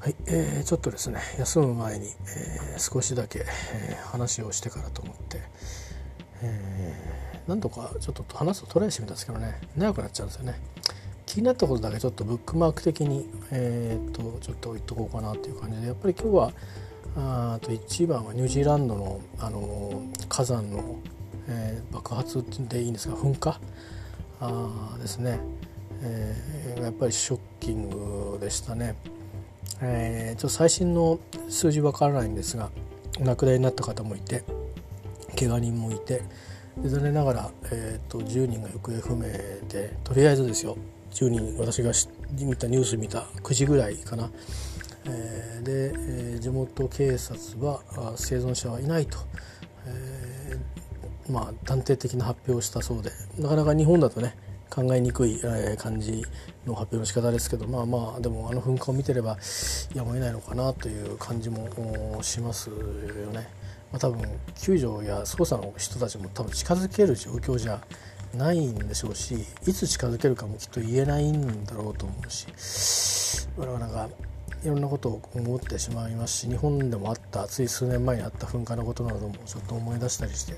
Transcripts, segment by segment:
はい、えー、ちょっとですね休む前に、えー、少しだけ、えー、話をしてからと思って、えー、何度かちょっと話すとトライしてみたんですけどね長くなっちゃうんですよね。気になったことだけちょっとブックマーク的に、えー、とちょっと言っとこうかなっていう感じでやっぱり今日はあと一番はニュージーランドの、あの火山の、えー、爆発でいいんですが噴火？あですね、えー、やっぱりショッキングでしたね。えー、ちょっと最新の数字わからないんですがお亡くなりになった方もいて怪我人もいて残念ながら、えーと、10人が行方不明でとりあえずですよ10人私が見たニュース見た9時ぐらいかな、えー、で、えー、地元警察は生存者はいないと、えー、まあ断定的な発表をしたそうでなかなか日本だとね考えにくい、え感じの発表の仕方ですけどまあまあでもあの噴火を見てればやむを得ないのかなという感じもしますよね。まあ、多分救助や捜査の人たちも多分近づける状況じゃないんでしょうしいつ近づけるかもきっと言えないんだろうと思うし我々がいろんなことを思ってしまいますし日本でもあったつい数年前にあった噴火のことなどもちょっと思い出したりして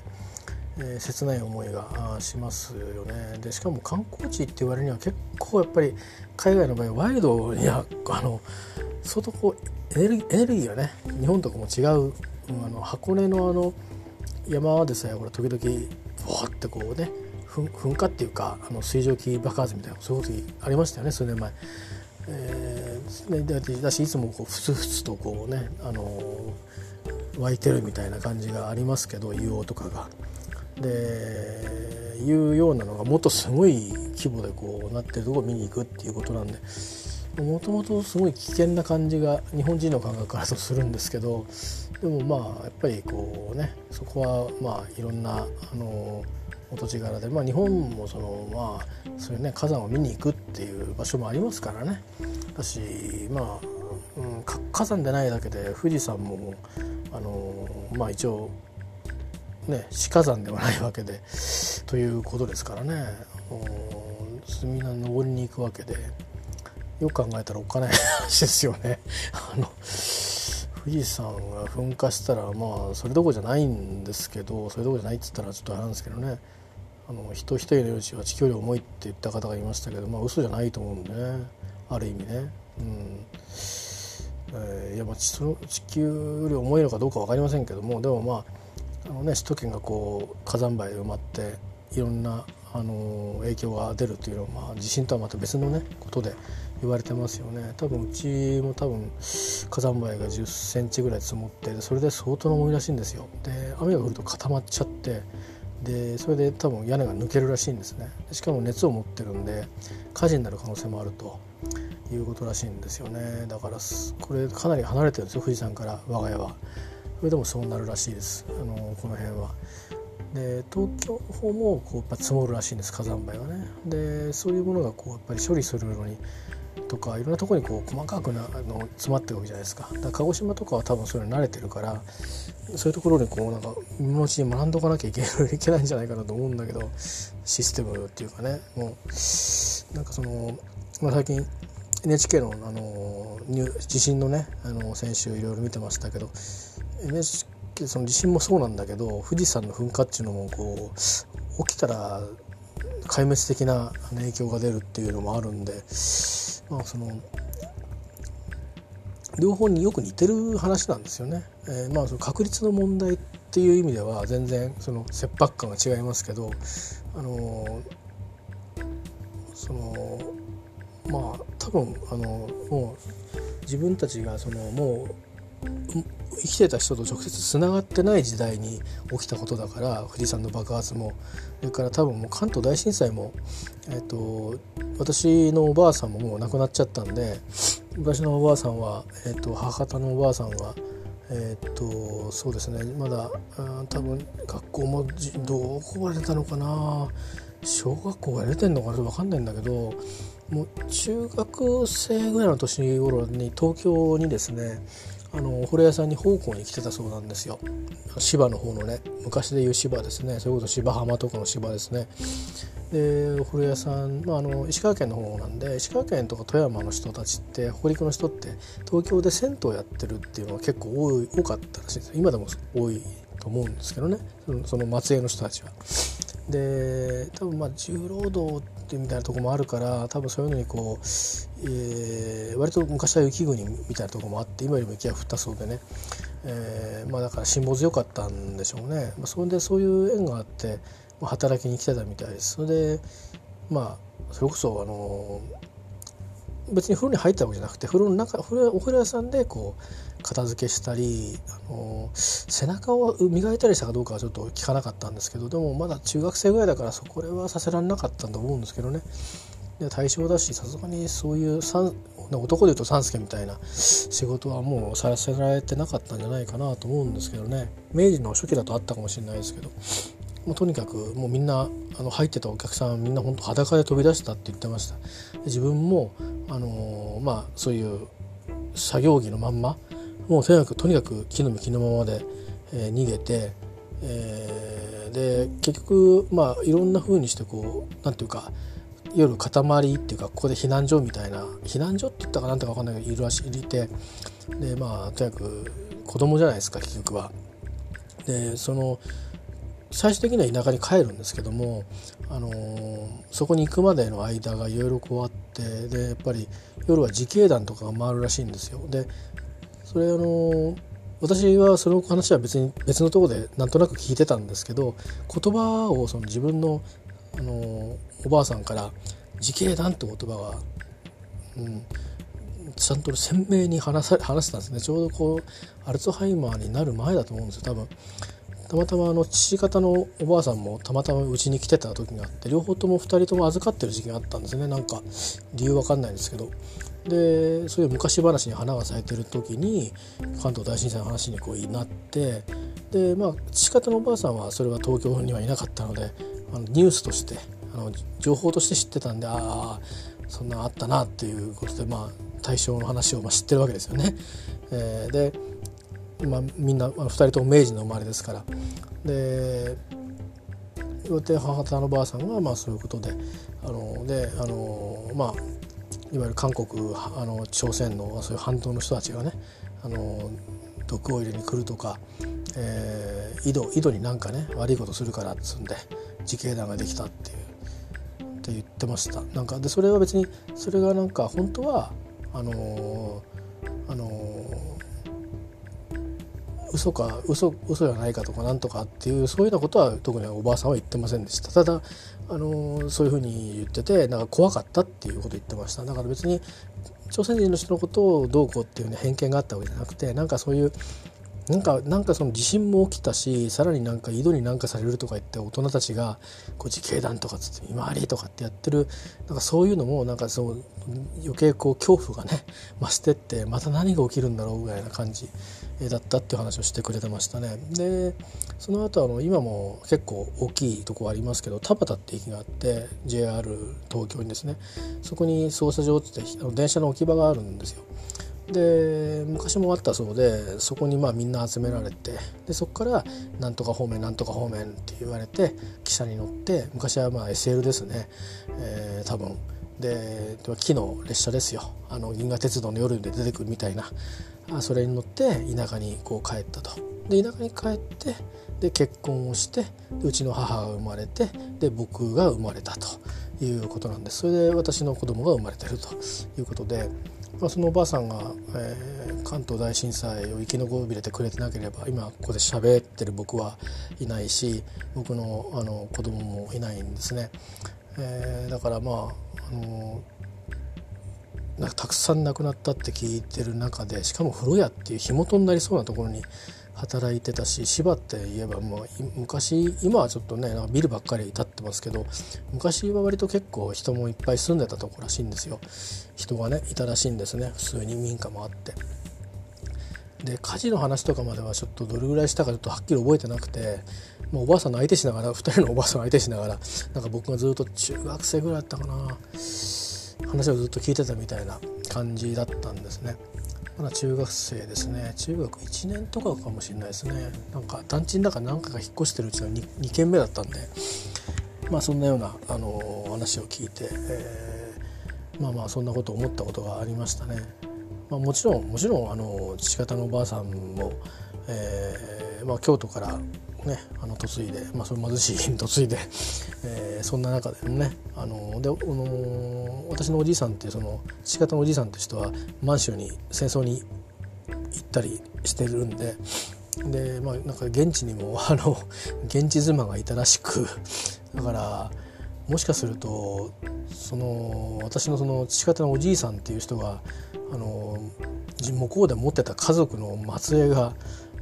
えー、切ない思いがしますよねでしかも観光地って言われるには結構やっぱり海外の場合ワイルドにはあの相当こうエネルギーエネルギーがね日本とかも違う、あの箱根のあの山でさえこれ時々ボワってこうね噴火っていうかあの水蒸気爆発みたいなそういうことありましたよね数年前。えー、だしいつもこうふつふつとこうね、あの湧いてるみたいな感じがありますけど硫黄とかが。でいうようなのがもっとすごい規模でこうなってるとこを見に行くっていうことなんでもともとすごい危険な感じが日本人の感覚からとするんですけどでもまあやっぱりこうねそこはまあいろんなあのお土地柄で、まあ、日本もそのまあそういうね火山を見に行くっていう場所もありますからね。だしまあ、うん、火山でないだけで富士山もあのまあ一応ね、死火山ではないわけでということですからねみんな登りに行くわけでよく考えたらお金話ですよね。あの富士山が噴火したらまあそれどころじゃないんですけどそれどころじゃないって言ったらちょっとあれなんですけどねあの人一人の命は地球より重いって言った方がいましたけどまあ嘘じゃないと思うんでねある意味ね。うんえー、いやまあその地球より重いのかどうか分かりませんけどもでもまああの、ね、首都圏がこう火山灰で埋まっていろんなあの影響が出るというのは、まあ、地震とはまた別のねことで言われてますよね。多分うちも多分火山灰が1 0センチぐらい積もってそれで相当な重いらしいんですよ。で雨が降ると固まっちゃってでそれで多分屋根が抜けるらしいんですね。しかも熱を持ってるんで火事になる可能性もあるということらしいんですよね。だからこれかなり離れてるんですよ富士山から我が家は。それでもそうなるらしいですあのこの辺は。で東京の方もこうやっぱ積もるらしいんです火山灰はね。でそういうものがこうやっぱり処理するのにとかいろんなとこにこう細かくなあの詰まってるわけじゃないですかだか鹿児島とかは多分そういうの慣れてるからそういうところにこうなんか今のうちに学んどかなきゃいけないいけないんじゃないかなと思うんだけどシステムっていうかねもうなんかその、まあ、最近 NHK のあの地震のねあの先週いろいろ見てましたけど NHK その地震もそうなんだけど富士山の噴火っていうのもこう起きたら壊滅的な影響が出るっていうのもあるんで、まあ、その両方によく似てる話なんですよね。えー、まあその確率の問題っていう意味では全然その切迫感が違いますけど、あのそのまあ多分あのもう自分たちがそのもう生きてた人と直接つながってない時代に起きたことだから富士山の爆発も。それから多分もう関東大震災も、えーと、私のおばあさんももう亡くなっちゃったんで昔のおばあさんは、えーと、母方のおばあさんはえー、っとそうですねまだ多分学校もどこが出たのかな小学校が出てんのかな分かんないんだけどもう中学生ぐらいの年頃に東京にですねあのお風呂屋さんに奉公に来てたそうなんですよ。芝の方のね昔でいう芝ですね。それこそ芝浜とかの芝ですね。でお風呂屋さん、まあ、あの石川県の方なんで石川県とか富山の人たちって北陸の人って東京で銭湯やってるっていうのは結構多い多かったらしいです今でも多いと思うんですけどね。その松江の人たちは。で多分まあ重労働ってみたいなとこもあるから多分そういうのにこう、えー、割と昔は雪国みたいなとこもあって今よりも雪が降ったそうでね、えー、まあだから辛抱強かったんでしょうね、まあ、それでそういう縁があって働きに来てたみたいです。それでまあそれこそあの別に風呂に入ったわけじゃなくて風呂の中お風呂屋さんでこう片付けしたりあの背中を磨いたりしたかどうかはちょっと聞かなかったんですけどでもまだ中学生ぐらいだからそこはさせられなかったと思うんですけどね。で対象だしさすがにそういう男でいうと三助みたいな仕事はもうさせられてなかったんじゃないかなと思うんですけどね。明治の初期だとあったかもしれないですけど。もうとにかくもうみんなあの入ってたお客さんみんな本当裸で飛び出したって言ってました自分もあのー、まあそういう作業着のまんまもうとにかくとにかく木の実木のままで、えー、逃げて、えー、で結局まあいろんな風にしてこうなんていうか夜塊っていうかここで避難所みたいな避難所って言ったかなんてか分かんないけどいるらしいてでまあとにかく子供じゃないですか結局は。でその最終的には田舎に帰るんですけども、あのー、そこに行くまでの間がいろいろこうあってでやっぱり夜は自警団とかが回るらしいんですよ。でそれあのー、私はその話は別に別のところでなんとなく聞いてたんですけど言葉をその自分の、あのー、おばあさんから「自警団」って言葉が、うん、ちゃんと鮮明に話さ話してたんですねちょうどこうアルツハイマーになる前だと思うんですよ多分。たまたまあの父方のおばあさんもたまたまうちに来てた時があって両方とも2人とも預かってる時期があったんですねなんか理由わかんないんですけどでそういう昔話に花が咲いてる時に関東大震災の話にこうなってでまあ父方のおばあさんはそれは東京にはいなかったのであのニュースとしてあの情報として知ってたんでああそんなあったなっていうことでまあ対象の話をまあ知ってるわけですよね。えー、でまあ、みんな2人とも明治の生まれですから。で岩手母方のばあさんはまあそういうことであのであのまあいわゆる韓国あの朝鮮のそういう半島の人たちがねあの毒を入れに来るとか、えー、井戸井戸になんかね悪いことするからっつんで自警団ができたっていうって言ってました。なんかでそれは別にそれがなんか本当はあの嘘か嘘嘘じゃないかとかなんとかっていうそういうようなことは特におばあさんは言ってませんでした。ただあのそういうふうに言っててなんか怖かったっていうこと言ってました。だから別に朝鮮人の人のことをどうこうっていう、ね、偏見があったわけじゃなくてなんかそういうなんかなんかその地震も起きたしさらになんか井戸になんかされるとか言って大人たちがこう自警団とかつって見回りとかってやってるなんかそういうのもなんかそう余計こう恐怖がね増してってまた何が起きるんだろうぐらいな感じだったっていう話をしてくれてましたね。でその後あの今も結構大きいとこありますけど田端って駅があって JR 東京にですねそこに操作場って電車の置き場があるんですよ。で昔もあったそうでそこにまあみんな集められてでそこから「なんとか方面なんとか方面」って言われて汽車に乗って昔はまあ SL ですね、えー、多分で木の列車ですよあの銀河鉄道の夜で出てくるみたいなあそれに乗って田舎にこう帰ったと。で田舎に帰ってで結婚をしてうちの母が生まれてで僕が生まれたということなんですそれで私の子供が生まれてるということでまあ、そのおばあさんが、えー、関東大震災を生き残れてくれてなければ今ここで喋ってる僕はいないし僕のあの子供もいないんですね。えー、だからまああのなんかたくさん亡くなったって聞いてる中でしかも風呂屋っていう火元になりそうなところに働いてたし芝って言えばもう昔今はちょっとねなんかビルばっかり建ってますけど昔は割と結構人もいっぱい住んでたとこらしいんですよ。人がねいたらしいんですね。普通に民家もあって。で火事の話とかまではちょっとどれぐらいしたかちょっとはっきり覚えてなくてもうおばあさんの相手しながら2人のおばあさんの相手しながらなんか僕がずっと中学生ぐらいだったかな話をずっと聞いてたみたいな感じだったんですね。まだ中学生ですね中学1年とかかもしれないですねなんか団地の中何回か引っ越してるうちの 2, 2軒目だったんで、まあ、そんなようなあの話を聞いて、えー、まあまあそんなことを思ったことがありましたね。まあ、もちろんもちろんあの父方のおばあさんも、えーまあ、京都からね、あの嫁いで、まあ、それ貧しいに嫁いで、えー、そんな中でもねあので、あの私のおじいさんってその父方のおじいさんって人は満州に戦争に行ったりしてるんででまあなんか現地にも あの現地妻がいたらしくだからもしかするとその私のその父方のおじいさんっていう人があの向こうで持ってた家族の末裔が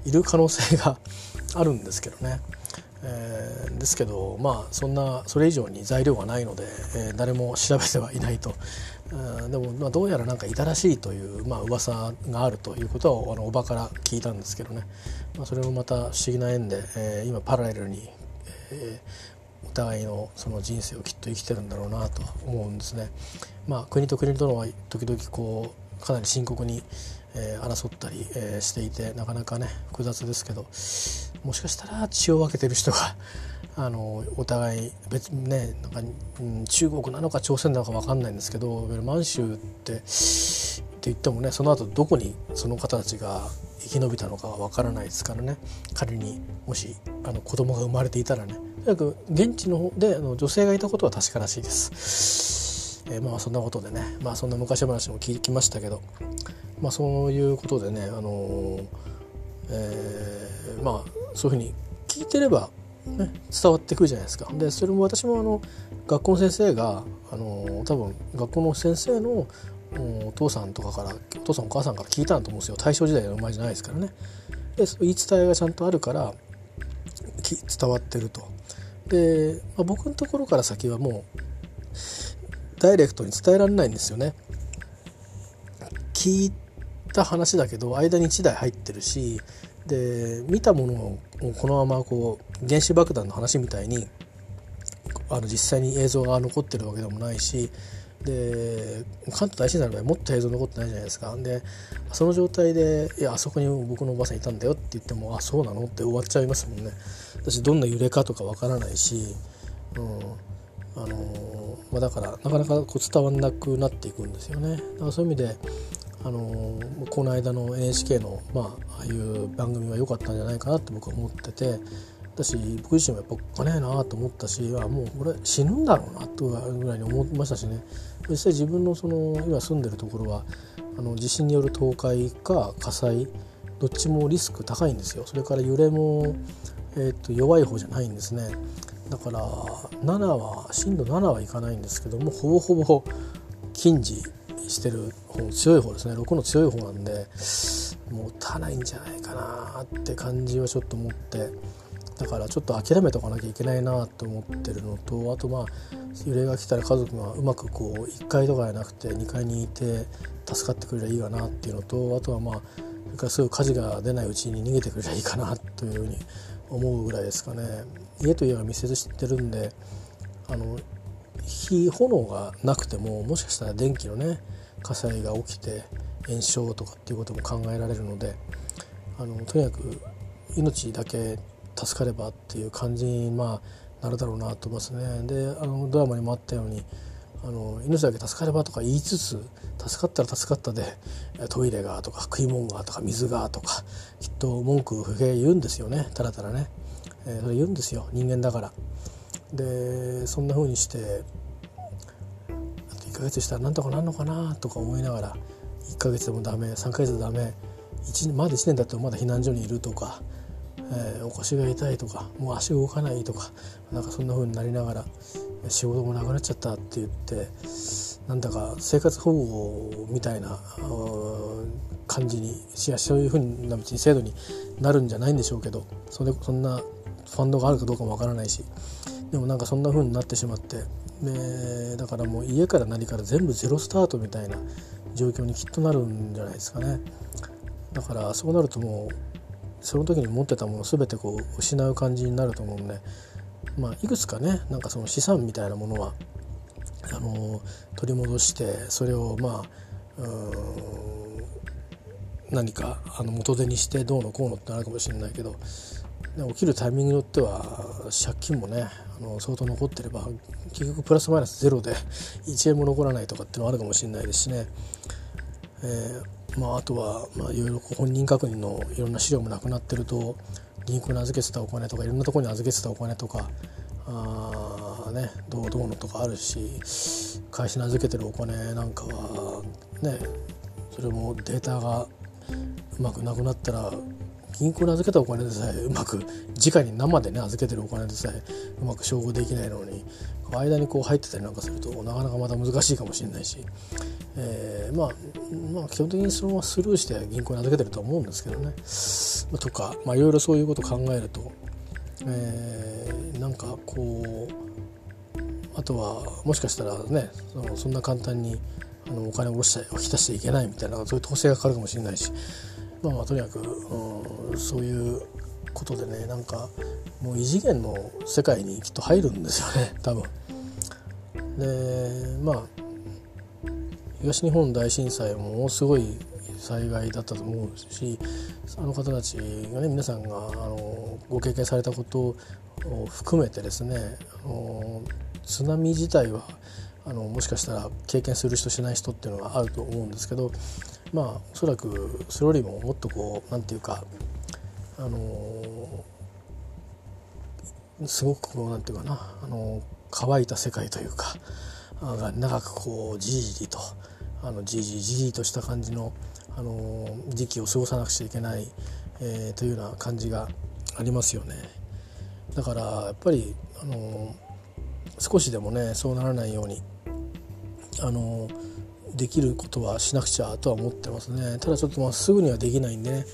いる可能性が あるんですけどね。えー、ですけどまあそんなそれ以上に材料がないので、えー、誰も調べてはいないと、うん、でも、まあ、どうやらなんかいたらしいという、まあ噂があるということはあのおばから聞いたんですけどね、まあ、それもまた不思議な縁で、えー、今パラレルに、えー、お互いのその人生をきっと生きてるんだろうなと思うんですね。まあ、国と国とのは時々こうかなり深刻にえー、争ったり、えー、していてなかなかね複雑ですけどもしかしたら血を分けてる人が あのお互い別ねなんか、うん、中国なのか朝鮮なのか分かんないんですけど満州ってって言ってもねその後どこにその方たちが生き延びたのかは分からないですからね仮にもしあの子供が生まれていたらねとにかく現地の方であの女性がいたことは確からしいです。えー、まあそんなことでねまあそんな昔話も聞きましたけどまあ、そういうことでね、あのえー、まあそういうふうに聞いてれば、ね、伝わってくるじゃないですか。でそれも私もあの学校の先生が、あの多分学校の先生のお父さんとかからお父さんお母さんから聞いたんだと思うんですよ大正時代の生まれじゃないですからね。で言い伝えがちゃんとあるから伝わってると。で、まあ、僕のところから先はもうダイレクトに伝えられないんですよね。聞いた話だけど間に1台入ってるしで見たものをこのままこう原子爆弾の話みたいにあの実際に映像が残ってるわけでもないしで関東大震災の場合もっと映像残ってないじゃないですかでその状態で「いやあそこに僕のおばさんいたんだよ」って言っても「あそうなの?」って終わっちゃいますもんね私どんな揺れかとかわからないし、うんあのまあ、だからなかなかこう伝わんなくなっていくんですよね。だからそういう意味であのこの間の NHK の、まあ、ああいう番組は良かったんじゃないかなって僕は思ってて私僕自身もやっぱおっかねえなと思ったしあもう俺死ぬんだろうなとぐらいに思いましたしね。実際自分のその今住んでるところはあの地震による倒壊か火災どっちもリスク高いんですよ。それから揺れも、えー、と弱い方じゃないんですね。だから7は震度7はいかないんですけどもほぼほぼ近似してる方強い方ですね。6の強い方なんで持たないんじゃないかなって感じはちょっと思ってだからちょっと諦めとかなきゃいけないなと思ってるのとあとまあ揺れが来たら家族がうまくこう1階とかじゃなくて2階にいて助かってくれりゃいいかなっていうのとあとはまあそれからすぐ火事が出ないうちに逃げてくれりゃいいかなというふうに思うぐらいですかね。家と家が密接してるんであの火炎がなくてももしかしたら電気のね火災が起きて炎症とかっていうことも考えられるのであのとにかく命だけ助かればっていう感じに、まあ、なるだろうなと思いますね。であのドラマにもあったようにあの命だけ助かればとか言いつつ助かったら助かったでトイレがとか食い物がとか水がとかきっと文句不平言うんですよね。たらたらね、えー、それ言うんですよ。人間だから。でそんな風にしてあと1ヶ月したらなんとかなんのかなとか思いながら1ヶ月でもダメ3ヶ月でダメ1まだ1年だってまだ避難所にいるとか、えー、お腰が痛いとかもう足動かないとかなんかそんな風になりながら仕事もなくなっちゃったって言ってなんだか生活保護みたいな感じにいやそういうふうな別に制度になるんじゃないんでしょうけどそれそんなファンドがあるかどうかもわからないしでもなんかそんな風になってしまってでだからもう家から何から全部ゼロスタートみたいな状況にきっとなるんじゃないですかね。だからそうなるともうその時に持ってたもの全てこう失う感じになると思うんでまあいくつかねなんかその資産みたいなものはあの取り戻してそれをまあ何かあの元手にしてどうのこうのってなるかもしれないけど起きるタイミングによっては借金もねあの相当残ってれば結局プラスマイナスゼロで1円も残らないとかっていうのはあるかもしれないですしね、えー、まあ、あとは、まあ、いろいろ本人確認のいろんな資料もなくなってると銀行に預けてたお金とかいろんなところに預けてたお金とかあ、ね、どうどうのとかあるし会社に預けてるお金なんかはねそれもデータがうまくなくなったら銀行に預けたお金でさえうまく直に生でね預けてるお金でさえうまく照合できないのに間にこう入ってたりなんかするとなかなかまた難しいかもしれないし、えー、まあ、まあ基本的にそのままスルーして銀行に預けてると思うんですけどね。とかいろいろそういうことを考えると、えー、なんかこうあとはもしかしたらねそのそんな簡単にあのお金を下ろしたり引き出しちゃいけないみたいなそういう統制がかかるかもしれないし。まあまあとにかく、うん、そういうことでねなんかもう異次元の世界にきっと入るんですよね 多分。でまあ東日本大震災ものすごい災害だったと思うしあの方たちがね皆さんがあのご経験されたことを含めてですねあの津波自体はあのもしかしたら経験する人しない人っていうのがあると思うんですけどまあおそらくそれよりももっとこう何て言うかあのすごくこう何て言うかなあの乾いた世界というかが長くこうじりじりとあのじりじりとした感じのあの時期を過ごさなくちゃいけない、えー、というような感じがありますよね。だからやっぱりあの少しでもねそうならないようにあのできることはしなくちゃとは思ってますね。ただちょっとまあすぐにはできないんでね、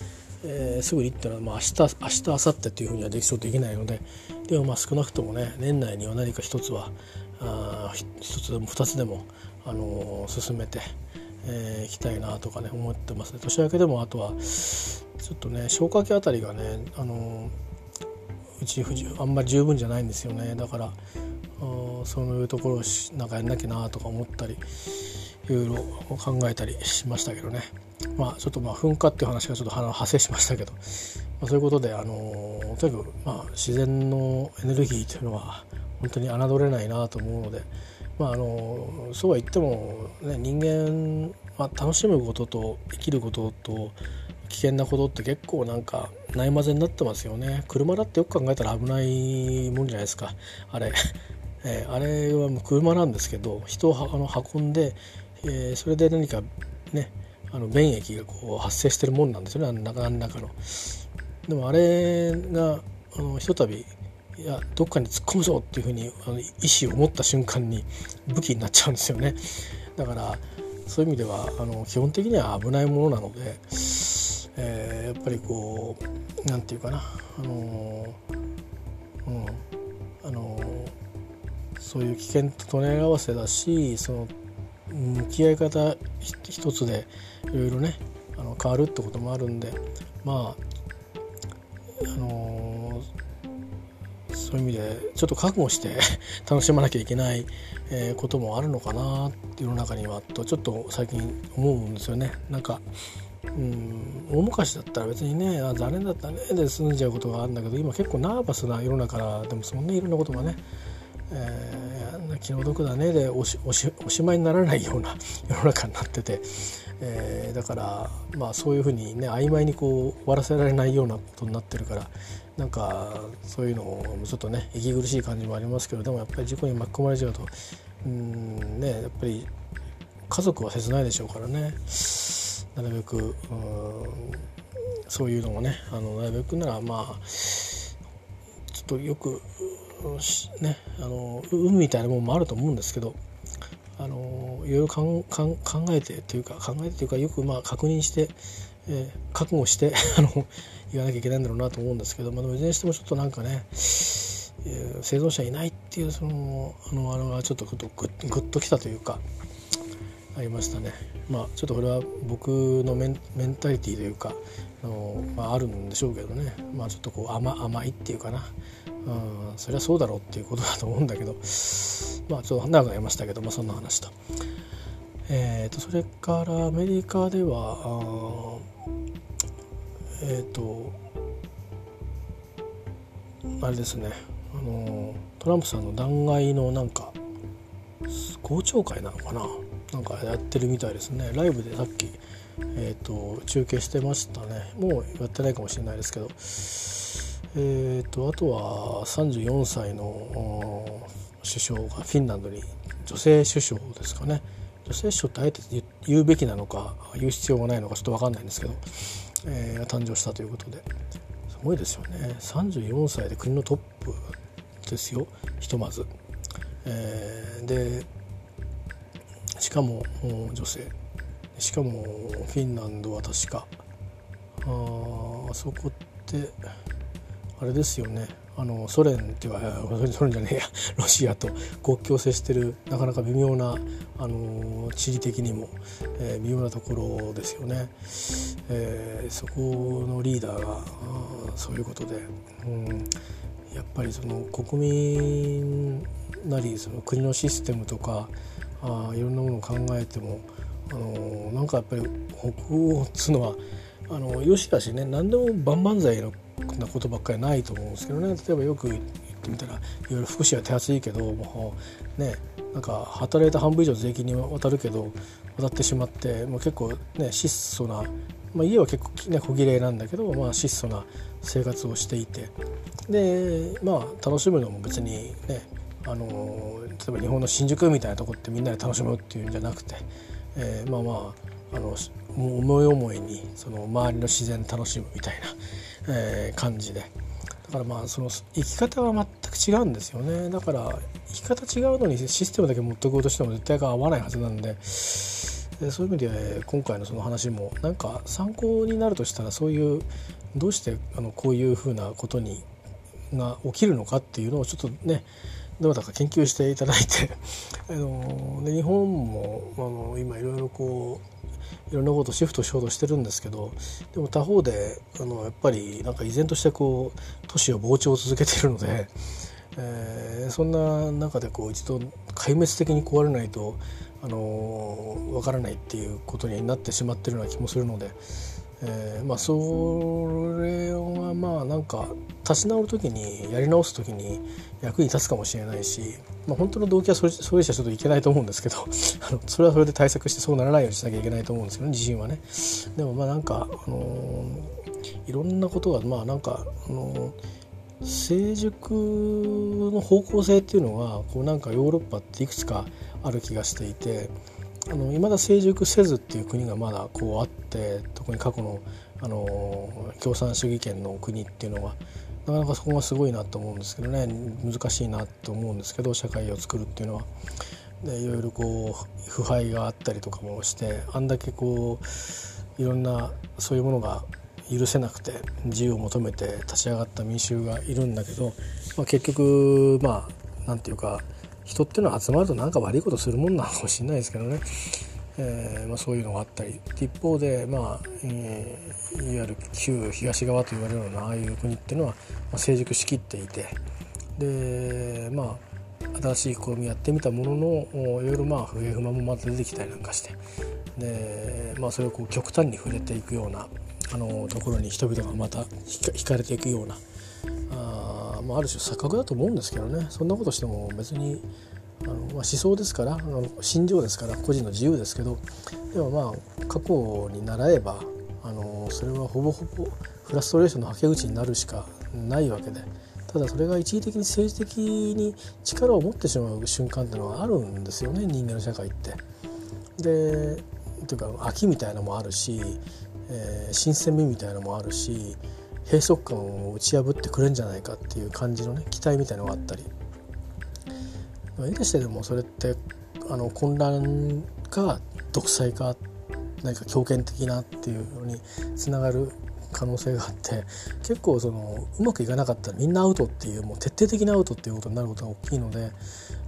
えー、すぐにってのはまあ明日明日明後日っていうふうにはできそうできないので。でもまあ少なくともね年内には何か一つはあ一つでも二つでも、あのー、進めてい、えー、きたいなとかね思ってますね。年明けでもあとはちょっとね消化器あたりがね、あのうちあんまり十分じゃないんですよね。だからそういうところをなんかやんなきゃなとか思ったりいろいろ考えたりしましたけどね。まあちょっとまあ噴火っていう話がちょっと派生しましたけど、まあ、そういうことであのとにかくまあ自然のエネルギーというのは本当に侮れないなと思うので。まああのそうは言っても、ね、人間は楽しむことと生きることと危険なことって結構なんかないまぜになってますよね。車だってよく考えたら危ないもんじゃないですか。あれ。えー、あれはもう車なんですけど人をあの運んで、えー、それで何かねあの便液がこう発生してるもんなんですよね何らかの。でもあれがあのひとたびいやどっかに突っ込むぞっていうふうにあの意思を持った瞬間に武器になっちゃうんですよね。だからそういう意味ではあの基本的には危ないものなので、えー、やっぱりこう何て言うかなあのうんあのそういう危険と隣り合わせだしその向き合い方一つでいろいろねあの変わるってこともあるんでまああのー、そういう意味でちょっと覚悟して 楽しまなきゃいけない、えー、こともあるのかな世の中にはとちょっと最近思うんですよね。なんかうん大昔だったら別にねあ残念だったねで済んじゃうことがあるんだけど今結構ナーバスな世の中でもそんないろんなことがねえー、気の毒だねでおしおしおしまいにならないような 世の中になってて、えー、だからまあそういうふうにね曖昧にこう終わらせられないようなことになってるからなんかそういうのをちょっとね息苦しい感じもありますけどでもやっぱり事故に巻き込まれちゃうとうんねやっぱり家族は切ないでしょうからね。なるべくうんそういうのもねあのなるべくならまあちょっとよくね、あの運みたいなものもあると思うんですけどあのいろいろ考えてというか考えてというかよくまあ確認して、えー、覚悟して あの言わなきゃいけないんだろうなと思うんですけど、まあ、でもいずれにしてもちょっとなんかね、えー、生存者いないっていうそのあのあれはちょっとグッグッときたというかありましたね。まあちょっとこれは僕のメンメンタリティーというかあの、まあ、あるんでしょうけどね。まあちょっとこう甘甘いっていうかな。うん、そりゃそうだろうっていうことだと思うんだけど。まあちょっと長くなりましたけど、まあ、そんな話と。えーと、それからアメリカではえっ、ー、とあれですね。あのトランプさんの弾劾のなんか公聴会なのかな。なんかやってるみたいですね。ライブでさっき、えーと、中継してましたね。もうやってないかもしれないですけど。えーと、あとは34歳の首相がフィンランドに女性首相ですかね。女性首相ってあえて言うべきなのか言う必要がないのかちょっと分かんないんですけど、えー、誕生したということで。すごいですよね。34歳で国のトップですよ。ひとまず。えー、でしかも女性。しかもフィンランドは確か。あそこってあれですよね。あのソ連っては ソ連じゃねえや。ロシアと国境を接してるなかなか微妙なあの地理的にも、えー、微妙なところですよね、えー、そこのリーダーがそういうことで、うん、やっぱりその国民なりその国のシステムとかあいろんなものを考えてもあのなんかやっぱり北欧っつうのはあのよしだしね何でも万々歳のなことばっかりないと思うんですけどね。例えばよく言ってみたらいろいろ福祉は手厚いけどもうねなんか働いた半分以上税金に渡るけど渡ってしまってもう結構ね質素な、まあ、家は結構ね小綺麗なんだけど、まあ、質素な生活をしていて。でまあ楽しむのも別にねあの例えば日本の新宿みたいなとこってみんなで楽しむっていうんじゃなくて、えー、まあまああの思い思いにその周りの自然楽しむみたいな、えー、感じでだからまあその生き方は全く違うんですよねだから生き方違うのにシステムだけ持ってこうとしても絶対合わないはずなんで。そういう意味で今回のその話もなんか参考になるとしたらそういうどうしてあのこういうふうなことにが起きるのかっていうのをちょっとねどうだか研究していただいて あので日本もあの今いろいろこういろんなことをシフトしようとしてるんですけどでも他方であのやっぱりなんか依然としてこう都市を膨張を続けているので、えー、そんな中でこう一度壊滅的に壊れないとあの分からないっていうことになってしまってるような気もするので。えー、まあそれはまあなんか立ち直る時にやり直す時に役に立つかもしれないし、まあ、本当の動機はそれそれじゃちょっといけないと思うんですけど あのそれはそれで対策してそうならないようにしなきゃいけないと思うんですけど、ね、自信はね。でもまあなんか、あのー、いろんなことがまあなんか、あのー、成熟の方向性っていうのはこうなんかヨーロッパっていくつかある気がしていて。あの未だ成熟せずっていう国がまだこうあって特に過去のあの共産主義圏の国っていうのはなかなかそこがすごいなと思うんですけどね難しいなと思うんですけど社会を作るっていうのは。でいろいろこう腐敗があったりとかもしてあんだけこういろんなそういうものが許せなくて自由を求めて立ち上がった民衆がいるんだけど、まあ、結局まあなんていうか人っていうのは集まると何か悪いことするもんなのかもしれないですけどね、えーまあ、そういうのがあったり。一方で、まあえー、いわゆる旧東側と言われるようなああいう国っていうのは、まあ、成熟しきっていて。でまあ新しい試みやってみたもののいろいろまあ不平不満もまた出てきたりなんかして。で、まあ、それをこう極端に触れていくようなあのところに人々がまた惹かれていくようなあまあ、ある種錯覚だと思うんですけどねそんなことしても別にあの、まあ、思想ですからあの心情ですから個人の自由ですけどでもまあ過去に習えばあのそれはほぼほぼフラストレーションのはけ口になるしかないわけでただそれが一時的に政治的に力を持ってしまう瞬間っていうのはあるんですよね人間の社会って。でというか秋みたいなのもあるし、えー、新鮮味みたいなのもあるし閉塞感を打ち破ってくれるんじゃないかっていう感じのね期待みたいのがあったり絵としてでもそれってあの混乱か独裁か何か強権的なっていうのにつながる可能性があって結構そのうまくいかなかったらみんなアウトっていうもう徹底的なアウトっていうことになることが大きいのでやっ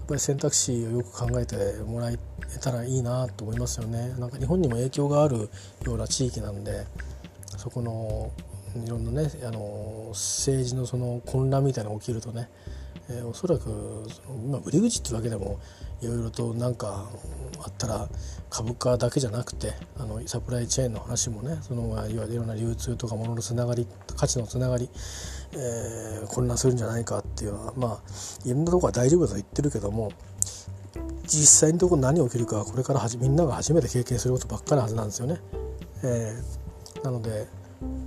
ぱり選択肢をよく考えてもらえたらいいなと思いますよね。なんか日本にも影響があるような地域なんでそこのいろんなねあの政治のその混乱みたいなのが起きるとね、えー、おそらく今売り口っていうわけでもいろいろとなんかあったら株価だけじゃなくてあのサプライチェーンの話もねそのいわゆるいろんな流通とか物のつながり価値のつながり、えー、混乱するんじゃないかっていうのはまあいろんなとこは大丈夫だと言ってるけども実際のところ何起きるかはこれからみんなが初めて経験することばっかりはずなんですよね。えー、なので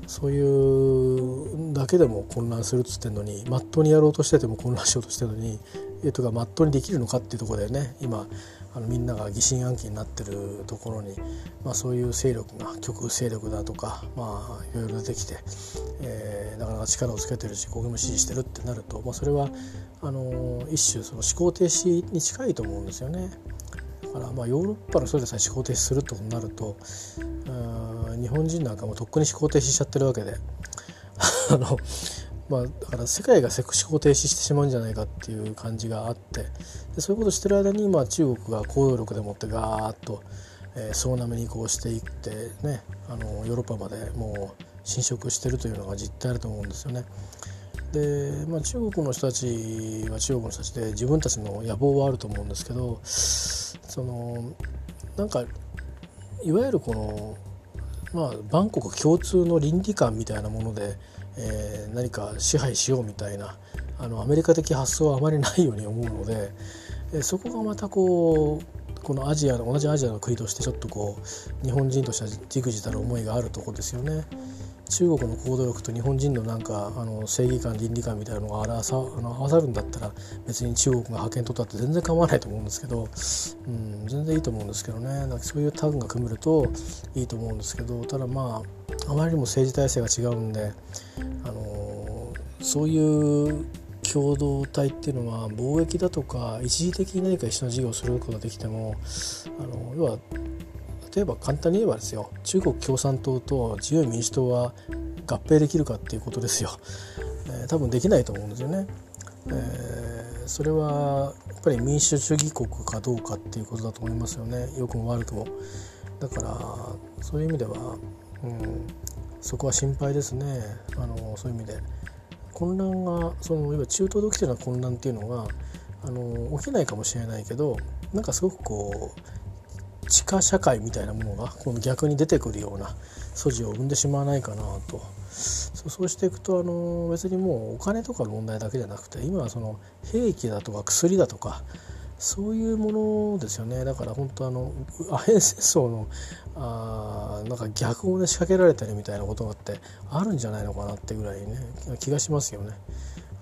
そういうだけでも混乱するっつってんのにまっとうにやろうとしてても混乱しようとしてるのにえとかまっとうにできるのかっていうところでね今あのみんなが疑心暗鬼になってるところに、まあ、そういう勢力が極右勢力だとか、まあ、いろいろ出てきて、えー、なかなか力をつけてるし国民も支持してるってなると、まあ、それはあの一種その思考停止に近いと思うんですよね。からまあヨーロッパの人でさえ思考停止するってことになると日本人なんかもとっくに思考停止しちゃってるわけで あのまあ、だから世界がセクシーを停止してしまうんじゃないかっていう感じがあってでそういうことしてる間に、まあ、中国が行動力でもってガーッと、えー、総なめにこうしていってねあのヨーロッパまでもう侵食してるというのが実態あると思うんですよね。で、まあ、中国の人たちは中国の人たちで自分たちの野望はあると思うんですけどそのなんかいわゆるこのまあバンコク共通の倫理観みたいなものでえー、何か支配しようみたいなあのアメリカ的発想はあまりないように思うので、えー、そこがまたこうこのアジアの同じアジアの国としてちょっとこう日本人としてはじくじたる思いがあるとこですよね。中国の行動力と日本人のなんかあの正義感倫理観みたいなのがあさあの合わさるんだったら別に中国が覇権取ったって全然構わないと思うんですけど、うん、全然いいと思うんですけどね。なんかそういうタグが組めるといいと思うんですけどただまああまりにも政治体制が違うんで、あのそういう共同体っていうのは貿易だとか一時的に何か一緒の事業をすることができてもあの要は例えば簡単に言えばですよ中国共産党と自由民主党は合併できるかっていうことですよ、えー、多分できないと思うんですよね。えー、それはやっぱり民主主義国かどうかっていうことだと思いますよね良くも悪くも。だからそういう意味では、うん、そこは心配ですねあのそういう意味で。混乱がその今中東で起きてるような混乱っていうのがあの起きないかもしれないけどなんかすごくこう地下社会みたいなものがこの逆に出てくるような素地を生んでしまわないかなとそうしていくとあの別にもうお金とかの問題だけじゃなくて今はその兵器だとか薬だとかそういうものですよねだから本当あのアヘン戦争のあなんか逆をね仕掛けられたりみたいなことがあってあるんじゃないのかなってぐらいね気がしますよね。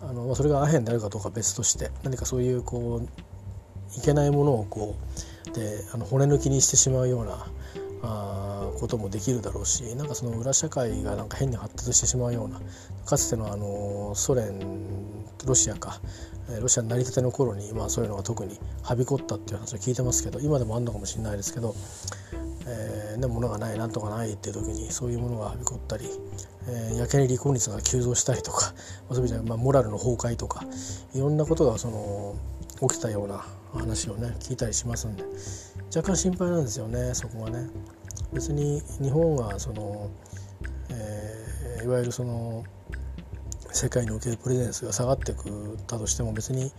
あのそれがアヘンであるかどうか別として何かそういうこういけないものをこうであの骨抜きにしてしまうようなあこともできるだろうしなんかその裏社会がなんか変に発達してしまうようなかつてのあのソ連ロシアかロシアの成り立ての頃に、まあ、そういうのが特にはびこったっていう話を聞いてますけど今でもあるのかもしれないですけど、えー、ね、物がないなんとかないっていう時にそういうものがはびこったり、えー、やけに離婚率が急増したりとか、まあ、そういう意味では、まあ、モラルの崩壊とかいろんなことがその起きたような話をね聞いたりしますんで若干心配なんですよねそこはね。別に日本がその、えー、いわゆるその世界におけるプレゼンスが下がっていくだとしても別に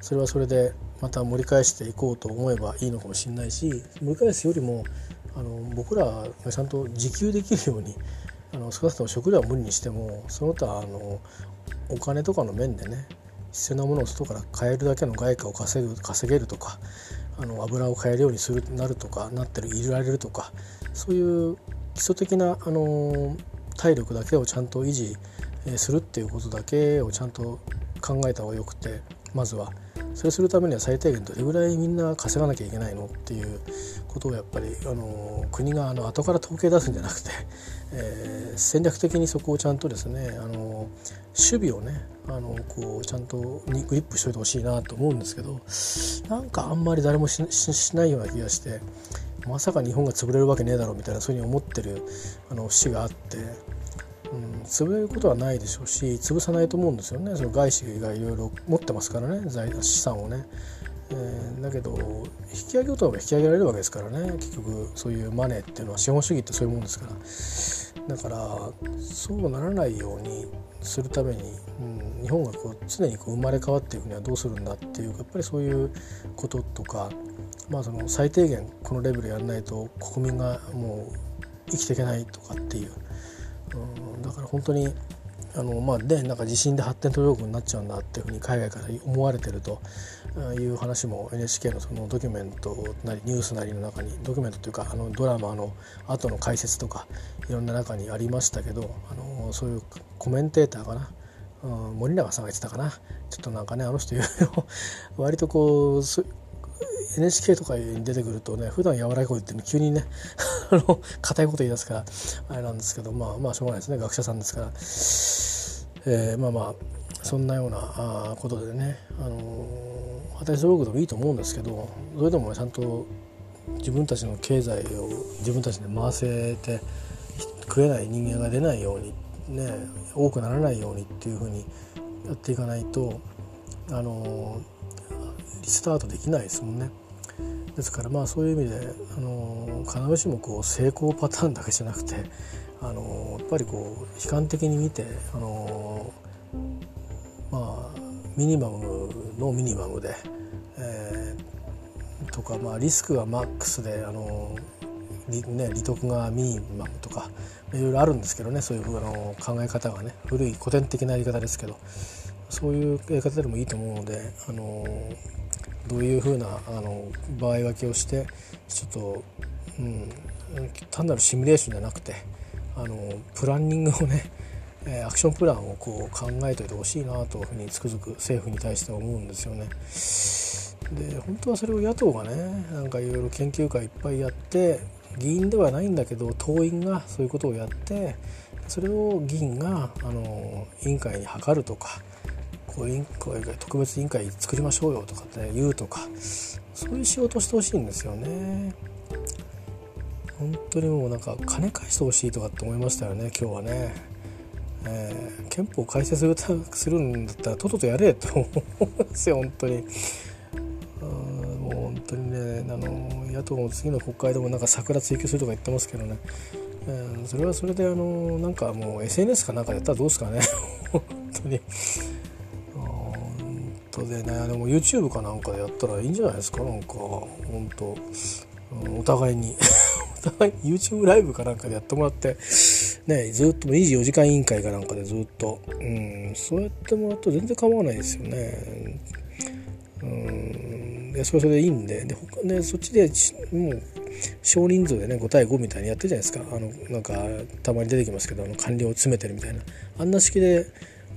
それはそれでまた盛り返していこうと思えばいいのかもしれないし盛り返すよりもあの僕らがちゃんと自給できるようにあの少なくとも食料は無理にしてもその他あのお金とかの面でね必要なものを外から買えるだけの外貨を稼ぐ稼げるとかあの油を買えるようにするなるとかなってるいられるとかそういう基礎的なあの体力だけをちゃんと維持するっていうことだけをちゃんと考えた方がよくてまずは。それするためには最低限どれぐらいみんな稼がなきゃいけないのっていうことをやっぱりあの国があの後から統計出すんじゃなくて、えー、戦略的にそこをちゃんとですねあの守備をねあのこうちゃんとにグリップしといてほしいなと思うんですけどなんかあんまり誰もしないような気がしてまさか日本が潰れるわけねえだろうみたいなそういうふうに思ってるあの節があって。うん、潰れることはないでしょうし潰さないと思うんですよねその外資がいろいろ持ってますからね財資産をね、えー、だけど引き上げようと思えば引き上げられるわけですからね。結局そういうマネーっていうのは資本主義ってそういうもんですから。だからそうならないようにするために、うん、日本がこう常にこう生まれ変わっていくにはどうするんだっていうやっぱりそういうこととか、まあ、その最低限このレベルやらないと国民がもう生きていけないとかっていう、うん、だから本当にあのまあでなんか地震で発展途上国になっちゃうんだっていうふうに海外から思われてるという話も NHK のそのドキュメントなりニュースなりの中にドキュメントというかあのドラマの後の解説とかいろんな中にありましたけどあのそういうコメンテーターかな、うん、森永さんが言ってたかなちょっとなんかねあの人いろいろ割とこう NHK とかに出てくるとね普段柔らかいこと言ってるの急にね あの硬いこと言い出すからあれなんですけどまあまあしょうがないですね。学者さんですから、えー、まあまあそんなようなあことでね、あのー、働きブログでもいいと思うんですけどそれでもちゃんと自分たちの経済を自分たちで回せて食えない人間が出ないようにね多くならないようにっていうふうにやっていかないとあのリスタートできないですもんね。ですからまあそういう意味であの必ずしもこう成功パターンだけじゃなくてあのやっぱりこう悲観的に見てあのまあミニマムのミニマムで、えー、とかまあリスクがマックスであのね、利得がミニマムとかいろいろあるんですけどねそういうあの考え方がね古い古典的なやり方ですけどそういうやり方でもいいと思うのであのどういうふうなあの場合分けをしてちょっと、うん、単なるシミュレーションじゃなくてあのプランニングをねアクションプランをこう考えておいてほしいなというふうにつくづく政府に対しては思うんですよね。で本当はそれを野党がねなんかいろいろ研究会いっぱいやって議員ではないんだけど党員がそういうことをやってそれを議員があの委員会に諮るとかこういう特別委員会作りましょうよとかって言うとかそういう仕事をしてほしいんですよね。本当にもうなんか金返してほしいとかって思いましたよね今日はね。えー、憲法改正するするんだったらとっととやれと思いますよ本当に。もう本当にねあの野党も次の国会でもなんか桜追及するとか言ってますけどね、えー、それはそれであのなんかもう SNS かなんかやったらどうですかね 本当に。当でね。でも YouTube かなんかでやったらいいんじゃないですか？なんか本当お互いに お互いに YouTube ライブかなんかでやってもらってねずっと24時間委員会かなんかでずっと、うん、そうやってもらうと全然構わないですよね。うんでそれそれでいいんでで他ねそっちでもう少人数でね5対5みたいにやってるじゃないですか。あのなんかたまに出てきますけどあの官僚を詰めてるみたいな。あんな式で、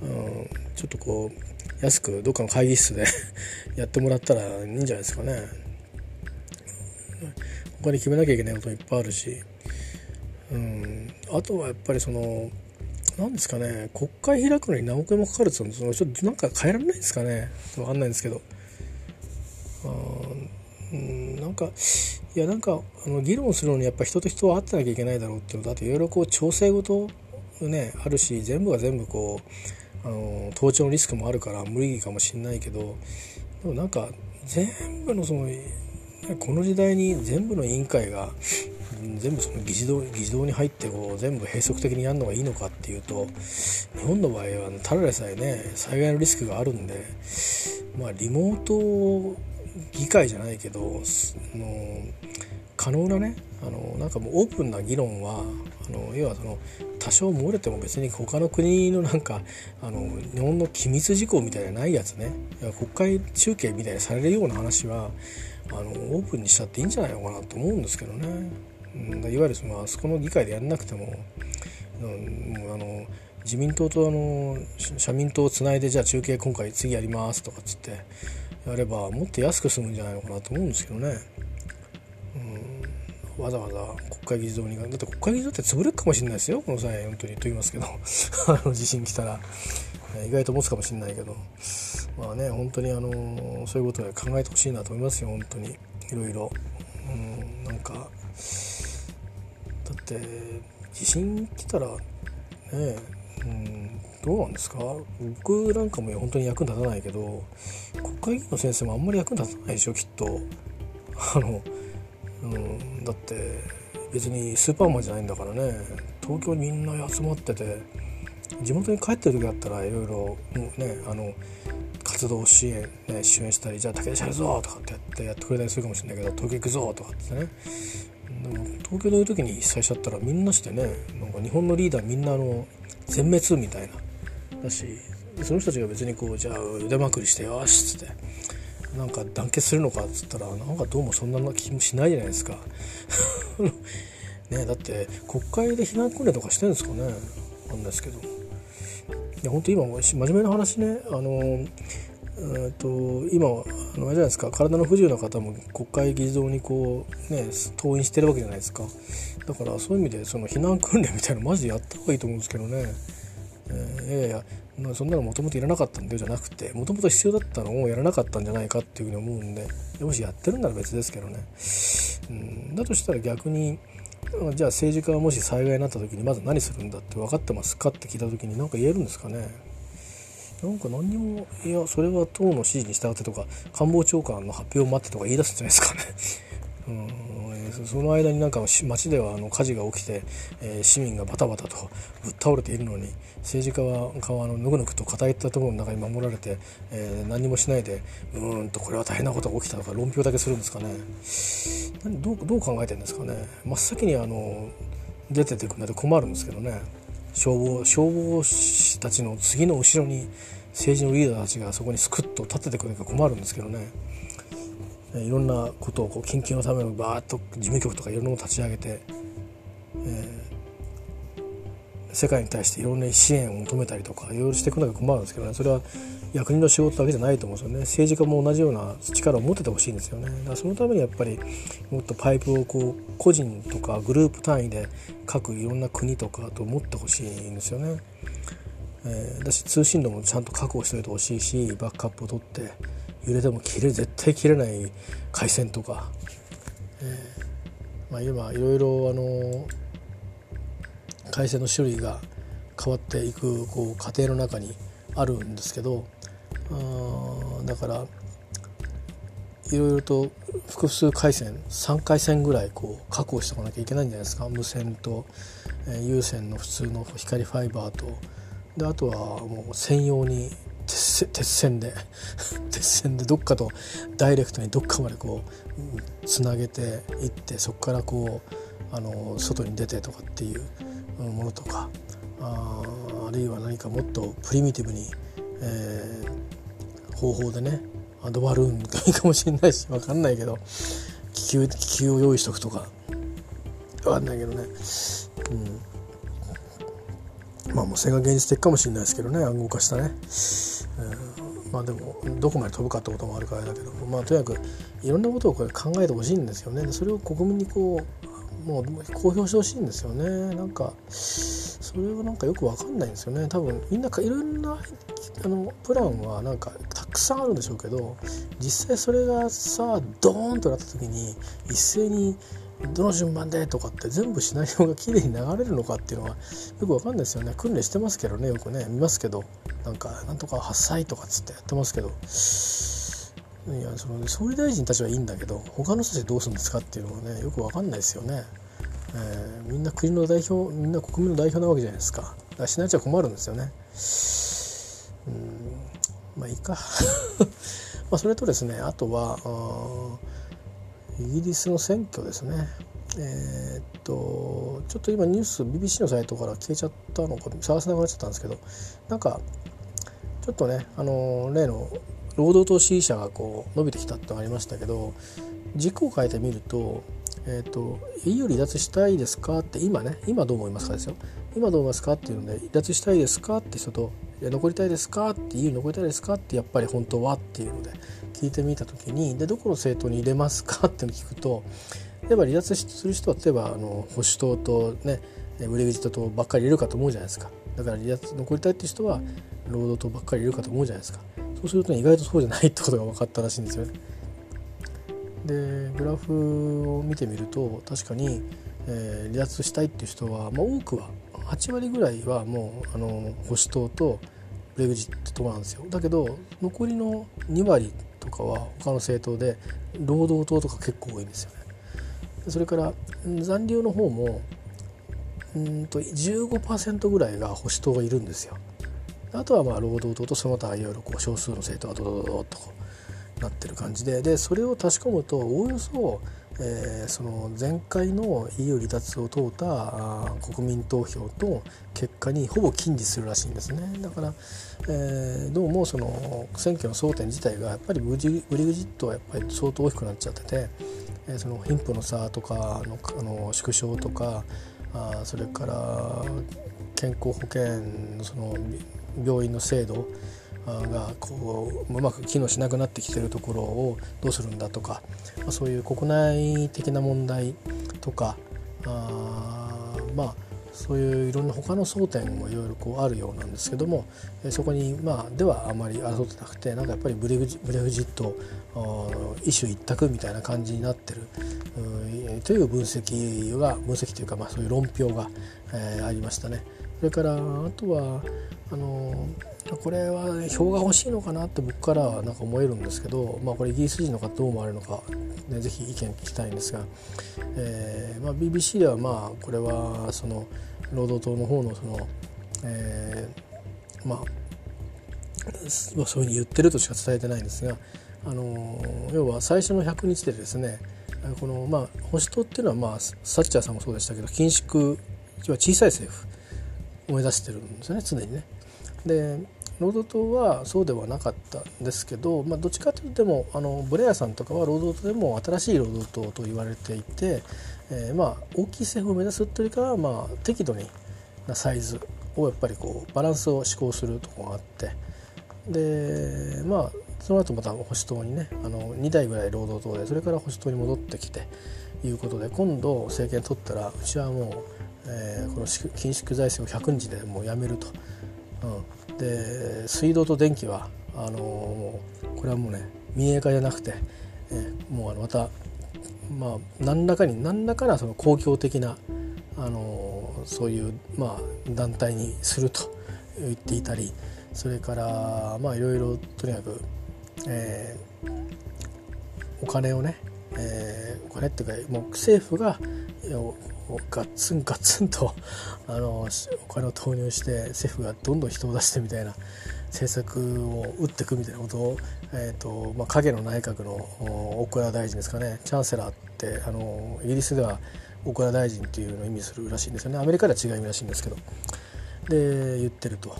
うん、ちょっとこう安くどっかの会議室で やってもらったらいいんじゃないですかね。他に決めなきゃいけないこともいっぱいあるし、うん、あとはやっぱりその何ですかね。国会開くのに何億円もかかるってそのちょっとなんか変えられないですかね。分かんないんですけど。うん、なんかいやなんかあの議論するのにやっぱ人と人は会ってなきゃいけないだろうっていうのとあといろいろこう調整事ねあるし全部が全部こうあの盗聴のリスクもあるから無理かもしんないけどでもなんか全部のそのこの時代に全部の委員会が全部その議事堂議事堂に入ってこう全部閉塞的にやるのがいいのかっていうと日本の場合はただでさえね災害のリスクがあるんでまあリモート議会じゃないけどの可能なねあのなんかもうオープンな議論はあの要はその多少漏れても別に他の国のなんかあの日本の機密事項みたいなないやつね国会中継みたいにされるような話はあのオープンにしちゃっていいんじゃないのかなと思うんですけどね。うん、いわゆるそのあそこの議会でやんなくても,、うん、もうあの自民党とあの社民党をつないでじゃあ中継今回次やりますとかっつってやればもっと安く済むんじゃないのかなと思うんですけどね。わざわざ国会議事堂にだって国会議事堂って潰れるかもしれないですよ。この際本当にと言いますけど。あの地震来たら。意外と持つかもしれないけど。まあね本当にあのそういうことで考えてほしいなと思いますよ。本当に。いろいろ、うん、なんか。だって地震来たらねうん、どうなんですか？僕なんかも本当に役に立たないけど国会議員の先生もあんまり役に立たないでしょきっと。あのうん、だって別にスーパーマンじゃないんだからね。東京にみんな集まってて地元に帰ってる時だったらいろいろねあの活動支援、ね、支援したりじゃあ武田社やるぞとかってやってやってくれたりするかもしれないけど東京行くぞとかってね。でも東京にいる時に被災しちゃったらみんなしてねなんか日本のリーダーみんなあの全滅みたいな。だしその人たちが別にこうじゃあ腕まくりしてよしっつってなんか団結するのかっつったらなんかどうもそんな気もしないじゃないですか。ねだって国会で避難訓練とかしてるんですかね。なんですけど。いや本当今真面目な話ね。あのえっと今あのあれじゃないですか。体の不自由な方も国会議事堂にこうね登院してるわけじゃないですか。だからそういう意味でその避難訓練みたいなのマジでやった方がいいと思うんですけどね、えー、いやいやまあ、そんなのもともといらなかったんだよじゃなくてもともと必要だったのをやらなかったんじゃないかっていうふうに思うんでもしやってるんなら別ですけどね、うん、だとしたら逆にじゃあ政治家がもし災害になった時にまず何するんだって分かってますかって聞いた時に何か言えるんですかね。なんか何にもいやそれは党の指示に従ってとか官房長官の発表を待ってとか言い出すんじゃないですかね。うんその間になんか街ではあの火事が起きて、えー、市民がバタバタとぶっ倒れているのに政治家は側のぬくぬくと固いったところの中に守られて、えー、何もしないでうんとこれは大変なことが起きたとか論評だけするんですかね。どうどう考えてるんですかね。真っ先にあの出ててくれないと困るんですけどね。消防消防士たちの次の後ろに政治のリーダーたちがそこにスクッと立ててくれるか困るんですけどね。いろんなことをこう緊急のためのバーッと事務局とかいろんなものを立ち上げて、えー、世界に対していろんな支援を求めたりとかいろいろしていくのが困るんですけどね。それは役人の仕事だけじゃないと思うんですよね。政治家も同じような力を持っててほしいんですよね。だからそのためにやっぱりもっとパイプをこう個人とかグループ単位で各いろんな国とかと持ってほしいんですよね、えー、だし通信路もちゃんと確保しておいてほしいしバックアップを取って揺れても切れ絶対切れない回線とか、えーまあ、今いろいろあの回線の種類が変わっていくこう過程の中にあるんですけどだからいろいろと複数回線3回線ぐらいこう確保しておかなきゃいけないんじゃないですか無線と、えー、有線の普通の光ファイバーとであとはもう専用に鉄線で 鉄線でどっかとダイレクトにどっかまでこうつなげていってそこからこうあの外に出てとかっていうものとかああるいは何かもっとプリミティブに、えー、方法でねアドバルーンがいいかもしれないし分かんないけど気球気球を用意しとくとか分かんないけどね、うん、まあもうそれが現実的かもしれないですけどね暗号化したね。まあでもどこまで飛ぶかってこともあるからだけどまあとにかくいろんなことをこれ考えてほしいんですよね。それを国民にこうもう公表してほしいんですよね。なんかそれはなんかよく分かんないんですよね。多分みんないろんなあのプランはなんかたくさんあるんでしょうけど実際それがさドーンとなった時に一斉にどの順番でとかって全部シナリオが綺麗に流れるのかっていうのはよく分かんないですよね訓練してますけどねよくね見ますけどなんかなんとか8歳とかっつってやってますけどいやその総理大臣たちはいいんだけど他の人たちどうするんですかっていうのはねよく分かんないですよね。えー、みんな国の代表みんな国民の代表なわけじゃないですか。だからしないちゃ困るんですよね。うんまあいいか まあそれとですねあとはあイギリスの選挙ですね。えー、っとちょっと今ニュース BBC のサイトから消えちゃったのか探せなくなっちゃったんですけどなんかちょっとねあの例の労働党支持者がこう伸びてきたってのがありましたけど軸を変えてみると「えーと、EU 離脱したいですか?」って今ね今どう思いますかですよ今どう思いますかっていうので「離脱したいですか?」って人と「残りたいですか?」って EU 残りたいですかってやっぱり本当はっていうので聞いてみた時にでどこの政党に入れますかっての聞くと例えば離脱する人は例えばあの保守党とねブレグジット党ばっかりいるかと思うじゃないですか。だから離脱残りたいって人は労働党ばっかりいるかと思うじゃないですか。そうすると、ね、意外とそうじゃないってことが分かったらしいんですよね。でグラフを見てみると確かに、えー、離脱したいっていう人は、まあ、多くは8割ぐらいはもうあの保守党とブレグジット党なんですよ。だけど残りの2割とかは他の政党で労働党とか結構多いんですよね。それから残留の方もうんと15%ぐらいが保守党がいるんですよ。あとはまあ労働党とその他いろいろこう少数の政党がドドドドッとなってる感じででそれを確かむとおおよそえー、その前回の EU 離脱を問うた国民投票と結果にほぼ近似するらしいんですね。だから、えー、どうもその選挙の争点自体がやっぱりブリブリグジットはやっぱり相当大きくなっちゃってて、えー、その貧富の差とかのあの縮小とかあそれから健康保険その病院の制度がこううまく機能しなくなってきてるところをどうするんだとか、まあ、そういう国内的な問題とかあまあそういういろんな他の争点もいろいろこうあるようなんですけどもそこにまあではあまり争ってなくてなんかやっぱりブレグジブレグジット一種一択みたいな感じになってるという分析が分析というかまあそういう論評が、えー、ありましたね。それからあとはあのこれは票が欲しいのかなって僕からはなんか思えるんですけど、まあ、これイギリス人の方どう思われるのか、ね、ぜひ意見聞きたいんですが、えーまあ、BBC ではまあこれはその労働党の方のその、えー、まあそういうふうに言ってるとしか伝えてないんですが、あの要は最初の100日でですねこのまあ保守党っていうのはまあサッチャーさんもそうでしたけど緊縮は小さい政府を目指してるんですよね常にね。で労働党はそうではなかったんですけど、まあ、どっちかというとでもあのブレアさんとかは労働党でも新しい労働党と言われていて、えー、まあ大きい政府を目指すというかは、まあ、適度になサイズをやっぱりこうバランスを施行するとこがあってでまあその後また保守党にねあの2代ぐらい労働党でそれから保守党に戻ってきていうことで今度政権取ったらうちはもう、えー、この緊縮財政を100日でもうやめると。うん、で水道と電気はあのもうこれはもうね民営化じゃなくて、えー、もうあのまたまあ何らかに何らかのその公共的なあのそういうまあ団体にすると言っていたりそれからまあいろいろとにかく、えー、お金をね、えー、お金っていうかもう政府がガッツンガツンとあのお金を投入して政府がどんどん人を出してみたいな政策を打っていくみたいなことを、えーとまあ、影の内閣の大蔵大臣ですかねチャンセラーってあのイギリスでは大蔵大臣っていうのを意味するらしいんですよね。アメリカでは違いらしいんですけど。で言ってると。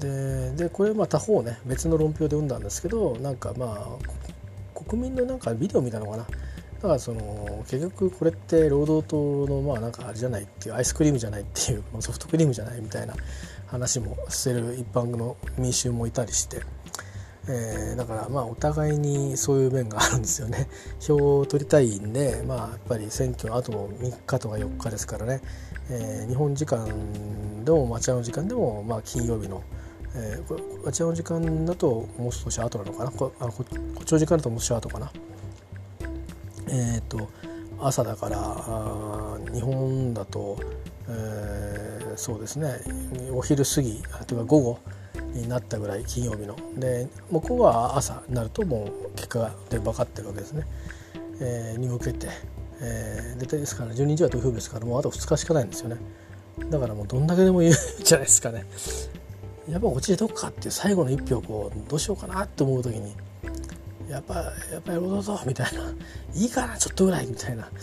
ででこれまあ他方ね別の論評で読んだんですけどなんかまあ国民のなんかビデオ見たのかな。だからその結局これって労働党のまあなんかあれじゃないっていうアイスクリームじゃないっていうソフトクリームじゃないみたいな話もしてる一般の民衆もいたりして、えー、だからまあお互いにそういう面があるんですよね。票を取りたいんでまあやっぱり選挙あと3日とか4日ですからね、えー、日本時間でも町屋の時間でもまあ金曜日のえー、町屋の時間だともう少し後なのかな？こあこっちの時間だともう少し後かな？えーと、朝だから日本だと、えー、そうですねお昼過ぎというか午後になったぐらい金曜日の。で向こうは朝になるともう結果で分かってるわけですね、えー、に向けて、えー、でですから12日は投票日ですからもうあと2日しかないんですよね。だからもうどんだけでも言うじゃないですかね。やっぱ落ちでどっかっていう最後の1票こうどうしようかなって思う時にやっぱやっぱり労働党みたいな。いいかなちょっとぐらいみたいな、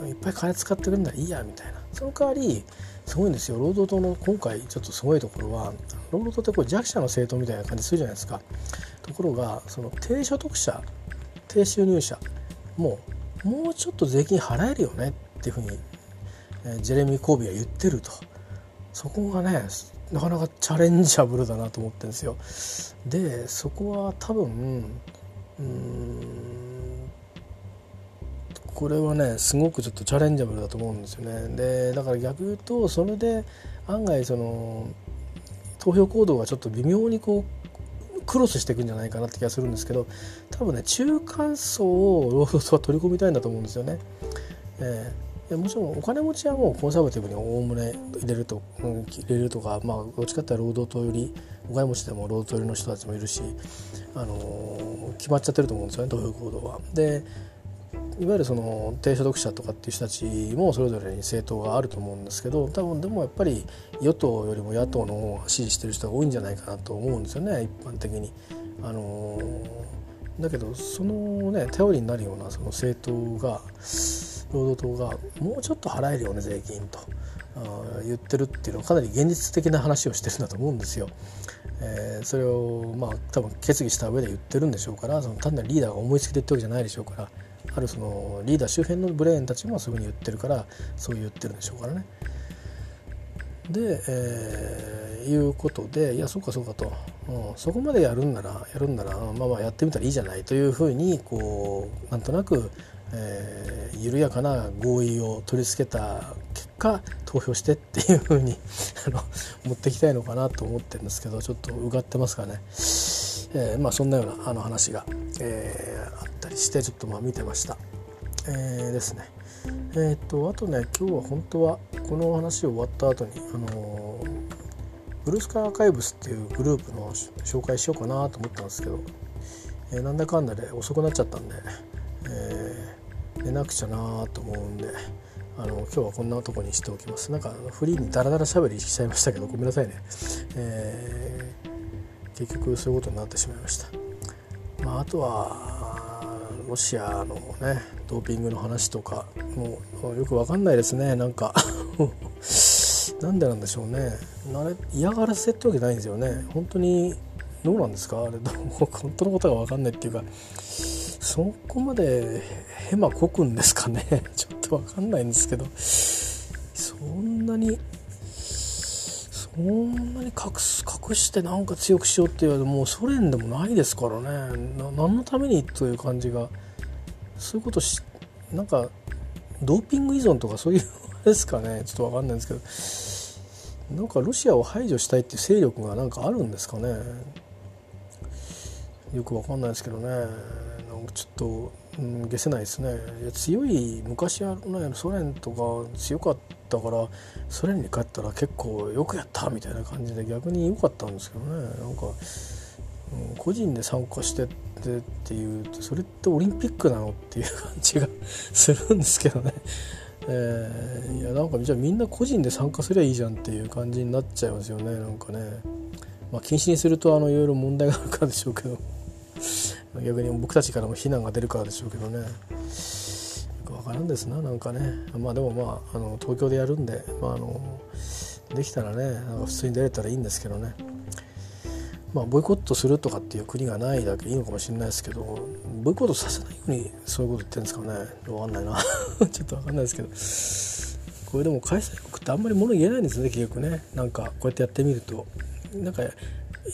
うん、いっぱい金使ってるんだらいいやみたいな。その代わりすごいんですよ。労働党の今回ちょっとすごいところは労働党ってこれ弱者の政党みたいな感じするじゃないですか。ところがその低所得者低収入者もうもうちょっと税金払えるよねっていうふうに、えジェレミー・コービーは言ってると。そこがねなかなかチャレンジャブルだなと思ってるんですよ。でそこは多分うんこれはねすごくちょっとチャレンジャブルだと思うんですよね。でだから逆言うとそれで案外その投票行動がちょっと微妙にこうクロスしていくんじゃないかなって気がするんですけど多分ね中間層を労働党は取り込みたいんだと思うんですよね。えもちろんお金持ちはもうコンサバティブにおおむね入れると、うん、入れるとか、まあ、どっちかっていうと労働党よりお金持ちでも労働党寄りの人たちもいるし、あのー、決まっちゃってると思うんですよね投票行動は。でいわゆるその低所得者とかっていう人たちもそれぞれに政党があると思うんですけど多分でもやっぱり与党よりも野党の方が支持してる人が多いんじゃないかなと思うんですよね一般的に。あのーだけどそのね頼りになるようなその政党が労働党がもうちょっと払えるよね税金と言ってるっていうのはかなり現実的な話をしてるんだと思うんですよ。えー、それをまあ多分決議した上で言ってるんでしょうからその単なるリーダーが思いつきで言ってるわけじゃないでしょうからあるそのリーダー周辺のブレーンたちもそういうふうに言ってるからそう言ってるんでしょうからね。で、えー、いうことでいやそうかそうかと、うん、そこまでやるんならやるんならまあまあやってみたらいいじゃないというふうにこうなんとなく、えー、緩やかな合意を取り付けた結果投票してっていうふうに あの持ってきたいのかなと思ってるんですけどちょっとうがってますかね、えー、まあそんなようなあの話が、えー、あったりしてちょっとまあ見てました。えー、ですね。えっ、とあとね今日は本当はこの話終わった後にあのブルースカーアーカイブスっていうグループの紹介しようかなと思ったんですけど、えー、なんだかんだで遅くなっちゃったんで、えー、寝なくちゃなと思うんであの今日はこんなとこにしておきます。なんかフリーにダラダラしゃべりしちゃいましたけどごめんなさいね、えー、結局そういうことになってしまいました、まあ、あとはロシアのねドーピングの話とかもうよく分かんないですね。なんか なんでなんでしょうね。嫌がらせってわけないんですよね。本当にどうなんですか？あれどう本当のことが分かんないっていうかそこまでヘマこくんですかね？ちょっと分かんないんですけど。そんなにそんなに隠す隠してなんか強くしようって言われてもうソ連でもないですからね。何のためにという感じがそういうことしなんかドーピング依存とかそういうですかね。ちょっと分かんないんですけど。なんかロシアを排除したいっていう勢力がなんかあるんですかね。よく分かんないですけどね。なんかちょっと、うん、消せないですね。いや強い昔はねソ連とか強かったからソ連に帰ったら結構よくやったみたいな感じで逆に良かったんですけどね。なんか、うん、個人で参加してってっていうそれってオリンピックなのっていう感じがするんですけどね。えー、いやなんかじゃあみんな個人で参加すりゃいいじゃんっていう感じになっちゃいますよね。なんかね、まあ、禁止にするとあのいろいろ問題があるからでしょうけど。逆に僕たちからも非難が出るからでしょうけどね。よく分からんですななんかね。まあでもまああの東京でやるんで、まあ、あのできたらねなんか普通に出れたらいいんですけどね。まあ、ボイコットするとかっていう国がないだけいいのかもしれないですけどボイコットさせないようにそういうこと言ってるんですかね。分かんないな。ちょっと分かんないですけど。これでも開催国ってあんまり物言えないんですね結局ね。なんかこうやってやってみると。なんか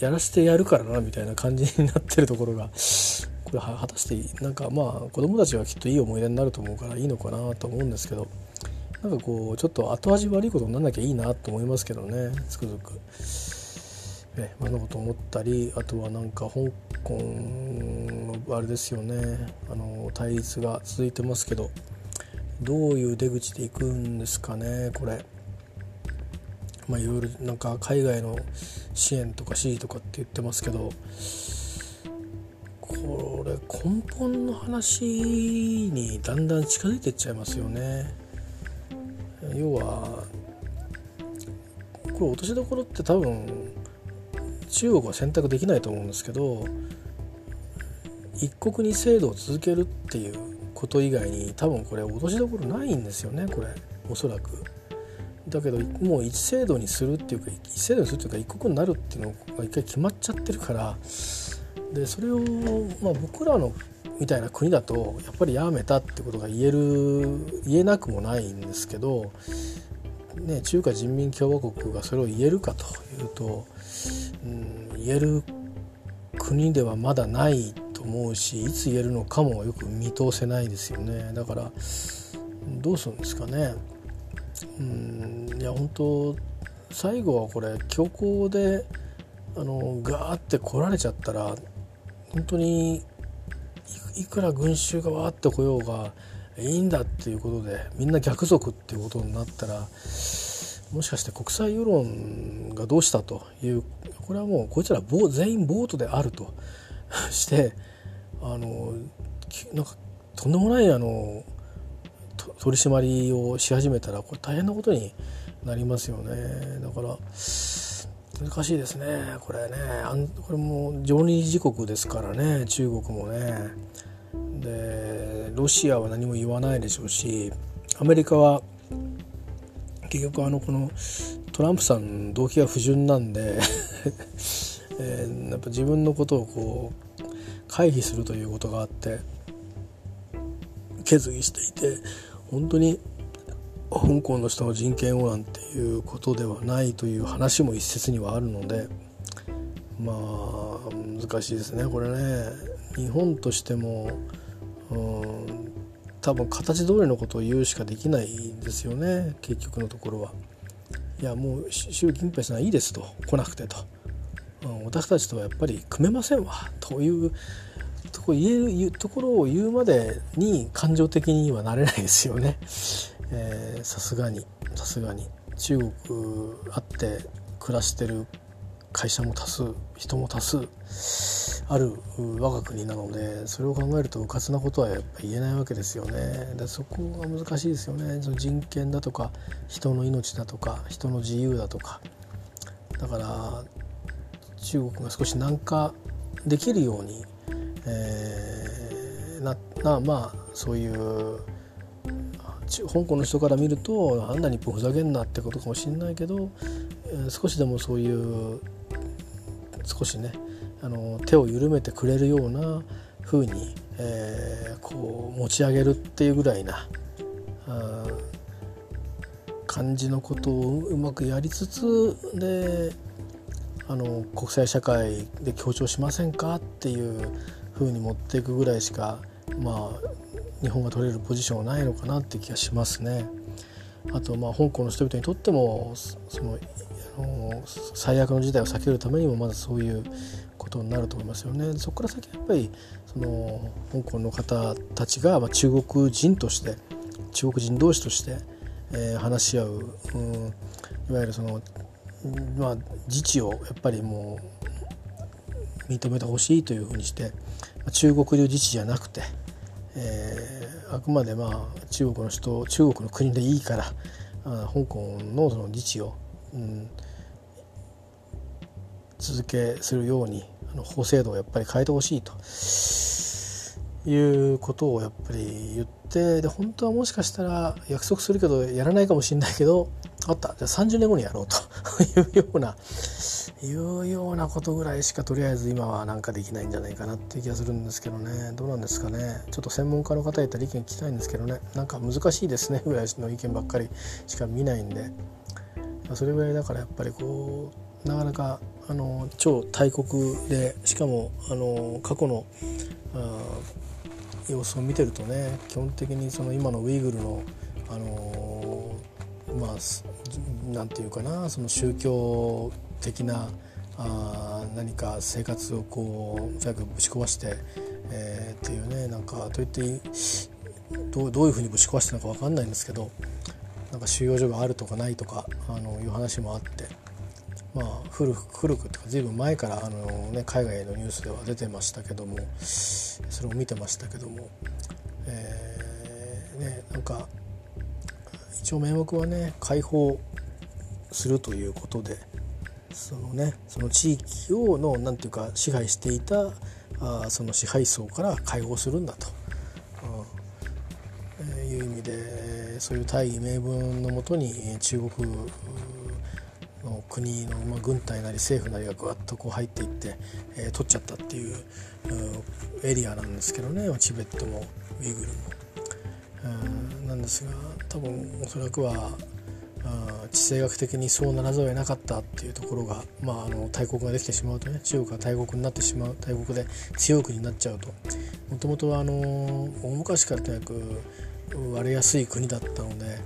やらせてやるからなみたいな感じになってるところが。これ果たしてなんかまあ子供たちはきっといい思い出になると思うからいいのかなと思うんですけど。なんかこうちょっと後味悪いことにならなきゃいいなと思いますけどね。つくづく。ね、そんなこと思ったりあとはなんか香港のあれですよねあの対立が続いてますけどどういう出口でいくんですかねこれ。まあ、いろいろなんか海外の支援とか支持とかって言ってますけどこれ根本の話にだんだん近づいていっちゃいますよね。要はこれ落としどころって多分中国は選択できないと思うんですけど一国に制度を続けるっていうこと以外に多分これ落としどころないんですよねこれおそらく。だけどもう一制度にするっていうか一制度にするっていうか一国になるっていうのが一回決まっちゃってるからでそれを、まあ、僕らのみたいな国だとやっぱりやめたってことが言える言えなくもないんですけど、ね、中華人民共和国がそれを言えるかというと、言える国ではまだないと思うしいつ言えるのかもよく見通せないですよね。だからどうするんですかね。うんいや本当最後はこれ強行であのガーって来られちゃったら本当にいくら群衆がわーって来ようがいいんだっていうことでみんな逆賊っていうことになったらもしかして国際世論がどうしたというこれはもうこいつら全員ボートであると。してあのなんかとんでもないあの取り締まりをし始めたらこれ大変なことになりますよね。だから難しいですねこれね。これも常任時国ですからね中国もね。でロシアは何も言わないでしょうしアメリカは結局あのこのトランプさん動機が不純なんで えー、やっぱ自分のことをこう回避するということがあって決議していて本当に香港の人の人権をなんていうことではないという話も一説にはあるのでまあ難しいですねこれね。日本としてもうん多分形通りのことを言うしかできないんですよね結局のところは。いやもう習近平さんいいですと来なくてと、うん、私たちとはやっぱり組めませんわというとこ言えるところを言うまでに感情的にはなれないですよね。さすがにさすがに中国あって暮らしてる会社も多数人も多数ある我が国なのでそれを考えるとうかつなことはやっぱ言えないわけですよね。でそこが難しいですよね。その人権だとか人の命だとか人の自由だとか。だから中国が少し軟化できるように、えー、ななまあそういう香港の人から見るとあんな日本ふざけんなってことかもしれないけど、えー、少しでもそういう少しねあの手を緩めてくれるような風に、えー、こう持ち上げるっていうぐらいな感じのことをうまくやりつつであの国際社会で協調しませんかっていう風に持っていくぐらいしかまあ日本が取れるポジションはないのかなって気がしますね。あとまあ香港の人々にとってもそのの最悪の事態を避けるためにもまだそういうことになると思いますよね。そこから先やっぱりその香港の方たちが、まあ、中国人として中国人同士として、えー、話し合う、うん、いわゆるその、まあ、自治をやっぱりもう認めてほしいというふうにして中国流自治じゃなくて、えー、あくまでまあ中国の人中国の国でいいからあ香港のその自治を、うん、続けするようにあの法制度をやっぱり変えてほしいと。いうことをやっぱり言ってで本当はもしかしたら約束するけどやらないかもしれないけどあった。じゃあ30年後にやろうと。いうようないうようなことぐらいしかとりあえず今はなんかできないんじゃないかなっていう気がするんですけどね。どうなんですかね。ちょっと専門家の方やったら意見聞きたいんですけどね。なんか難しいですね。ぐらいの意見ばっかりしか見ないんで。それぐらいだからやっぱりこうなかなかあの超大国でしかもあの過去の様子を見てるとね基本的にその今のウイグルのあのまあなんていうかなその宗教的なあ何か生活をこう早くぶち壊して、えー、っていうねなんかといってどうどういうふうにぶち壊してるのか分かんないんですけどなんか収容所があるとかないとかあのいう話もあって。まあ、古く古くっていうか随分前からあの、ね、海外のニュースでは出てましたけどもそれを見てましたけども、えーね、なんか一応名目はね解放するということでそのねその地域をの何ていうか支配していたあその支配層から解放するんだと、うん。えー、いう意味でそういう大義名分のもとに中国国の、まあ、軍隊なり政府なりがぐわっとこう入っていって、えー、取っちゃったっていう、う、エリアなんですけどねチベットもウイグルも。うん、なんですが多分おそらくは地政学的にそうならざるを得なかったっていうところが、まあ、あの大国ができてしまうとね中国が大国になってしまう大国で強い国になっちゃうともともとはあの大昔からとにかく割れやすい国だったので、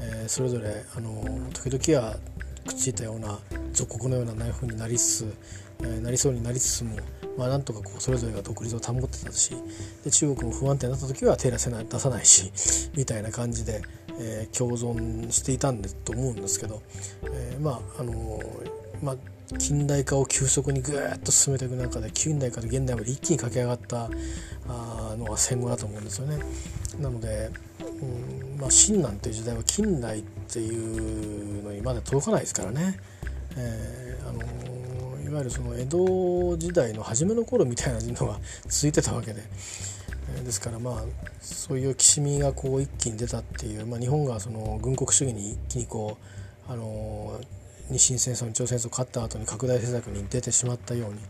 えー、それぞれあの時々はくっついたような属国のようなナイフになりつつ、えー、なりそうになりつつも、まあ、なんとかこうそれぞれが独立を保ってたしで中国も不安定になった時は手出せない出さないし みたいな感じで、えー、共存していたんでと思うんですけど、えー、まああのー、まあ近代化を急速にぐーっと進めていく中で近代から現代まで一気に駆け上がったあのが戦後だと思うんですよね。なので、うんまあ、親鸞っていう時代は近代っていうのにまだ届かないですからね。えー、あのいわゆるその江戸時代の初めの頃みたいなのが続いてたわけで、えー、ですからまあそういうきしみがこう一気に出たっていう、まあ、日本がその軍国主義に一気にこう、あの日清戦争日朝戦争勝った後に拡大政策に出てしまったように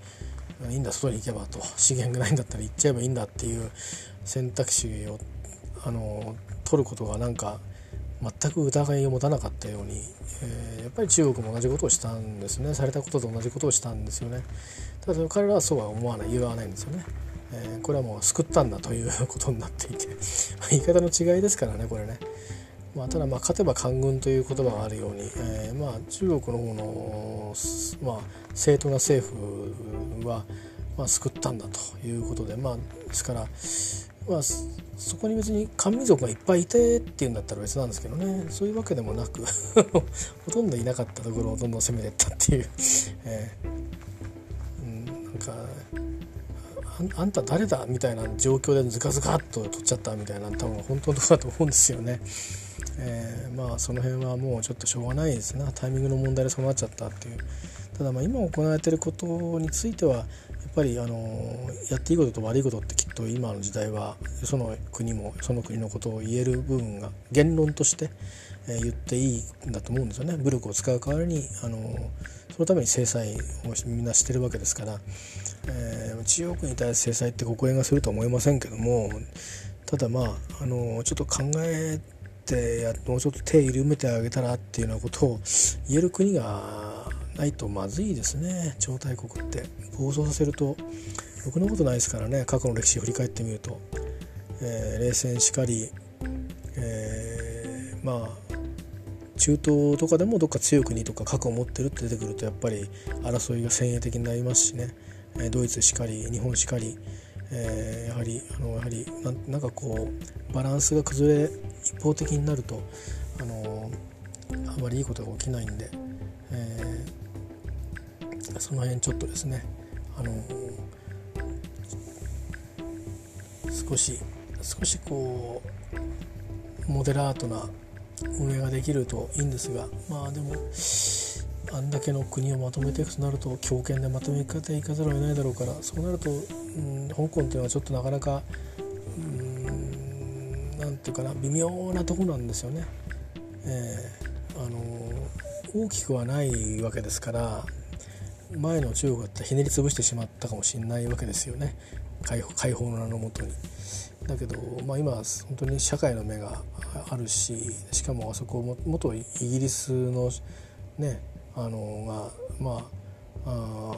いいんだ外に行けばと。資源がないんだったら行っちゃえばいいんだっていう選択肢をあの取ることがなんか全く疑いを持たなかったように、えー、やっぱり中国も同じことをしたんですね。されたことと同じことをしたんですよね。ただ彼らはそうは思わない言わないんですよね、えー、これはもう救ったんだということになっていて。言い方の違いですからねこれね。まあ、ただまあ勝てば官軍という言葉があるように、えー、まあ中国の方の、まあ、正当な政府は、まあ、救ったんだということでまあですから、まあ、そこに別に漢民族がいっぱいいてっていうんだったら別なんですけどねそういうわけでもなく ほとんどいなかったところをどんどん攻めていったっていう、えー、うん、なんかああんた誰だみたいな状況でズカズカっと取っちゃったみたいな多分本当のとこだと思うんですよね。えー、まあその辺はもうちょっとしょうがないですねタイミングの問題でそうなっちゃったっていう。ただまあ今行われてることについてはやっぱりあのやっていいことと悪いことってきっと今の時代はその国もその国のことを言える部分が言論として、言っていいんだと思うんですよね。武力を使う代わりにあのそのために制裁をみんなしてるわけですから、えー、中国に対する制裁ってご講演がするとは思いませんけどもただまああのちょっと考えてやもうちょっと手緩めてあげたらっていうようなことを言える国がないとまずいですね。超大国って。暴走させるとろくなことないですからね。過去の歴史を振り返ってみると、えー、冷戦しかり、えー、まあ中東とかでもどっか強い国とか核を持ってるって出てくるとやっぱり争いが先鋭的になりますしね。ドイツしかり日本しかり、えー、やはりあのやはりなんかこうバランスが崩れ一方的になるとあのあまりいいことが起きないんで、えその辺ちょっとですねあの少し少しこうモデラートな運営ができるといいんですがまあでもあんだけの国をまとめていくとなると強権でまとめていかざるを得ないだろうからそうなると、うん、香港っていうのはちょっとなかなか何て言うかな微妙なとこなんですよね。えー、あの大きくはないわけですから前の中国だったらひねり潰してしまったかもしれないわけですよね解放解放の名のもとに。だけど、まあ、今本当に社会の目があるししかもあそこも元イギリスのねあのがまああ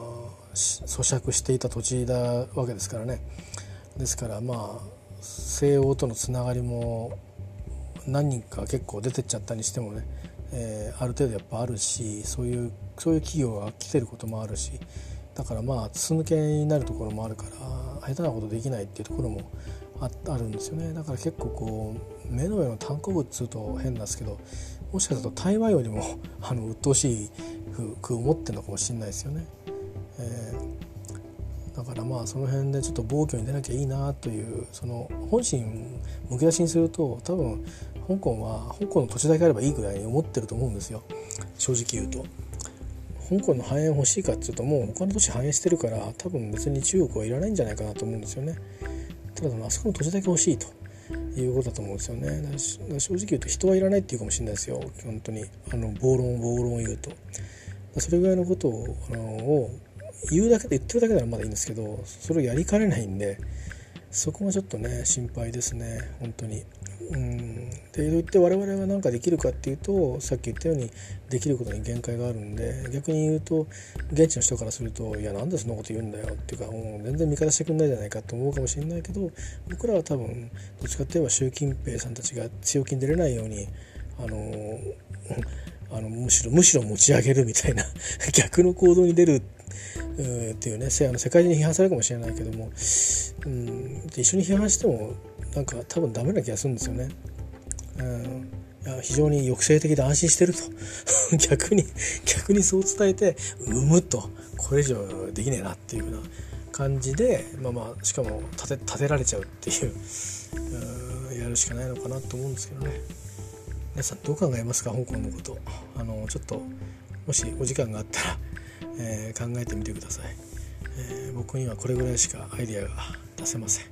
咀嚼していた土地だわけですからね。ですからまあ西欧とのつながりも何人か結構出てっちゃったにしてもねえー、ある程度やっぱあるしそういうそういう企業が来てることもあるしだからまあ筒抜けになるところもあるから下手なことできないっていうところもああるんですよねだから結構こう目の上の単行部っつうと変なんですけどもしかすると台湾よりもあの鬱陶しいく思ってるのかもしれないですよね。えー、だからまあその辺でちょっと暴挙に出なきゃいいなというその本心むき出しにすると多分香港は香港の土地だけあればいいぐらいに思ってると思うんですよ正直言うと。香港の繁栄欲しいかっていうともう他の都市繁栄してるから多分別に中国はいらないんじゃないかなと思うんですよね。ただあそこの土地だけ欲しいということだと思うんですよね。正直言うと人はいらないっていうかもしれないですよ本当にあの暴論暴論を言うと。それぐらいのことをあの言うだけで言ってるだけならまだいいんですけどそれをやりかねないんでそこがちょっとね心配ですね本当に。うん。で言って我々が何かできるかっていうとさっき言ったようにできることに限界があるんで逆に言うと現地の人からすると「いやなんでそんなこと言うんだよ」っていうかもう全然味方してくんないじゃないかと思うかもしれないけど僕らは多分どっちかっていえば習近平さんたちが強気に出れないようにあの あのむしろむしろ持ち上げるみたいな 逆の行動に出るっていうねあの世界中に批判されるかもしれないけども、うん、一緒に批判してもなんか多分ダメな気がするんですよね。うん。いや非常に抑制的で安心してると。逆に逆にそう伝えてうむとこれ以上できねえなっていうような感じでまあまあしかも立て立てられちゃうっていううやるしかないのかなと思うんですけどね。皆さんどう考えますか？香港のこと。あのちょっともしお時間があったら、えー、考えてみてください、えー、僕にはこれぐらいしかアイデアが出せません。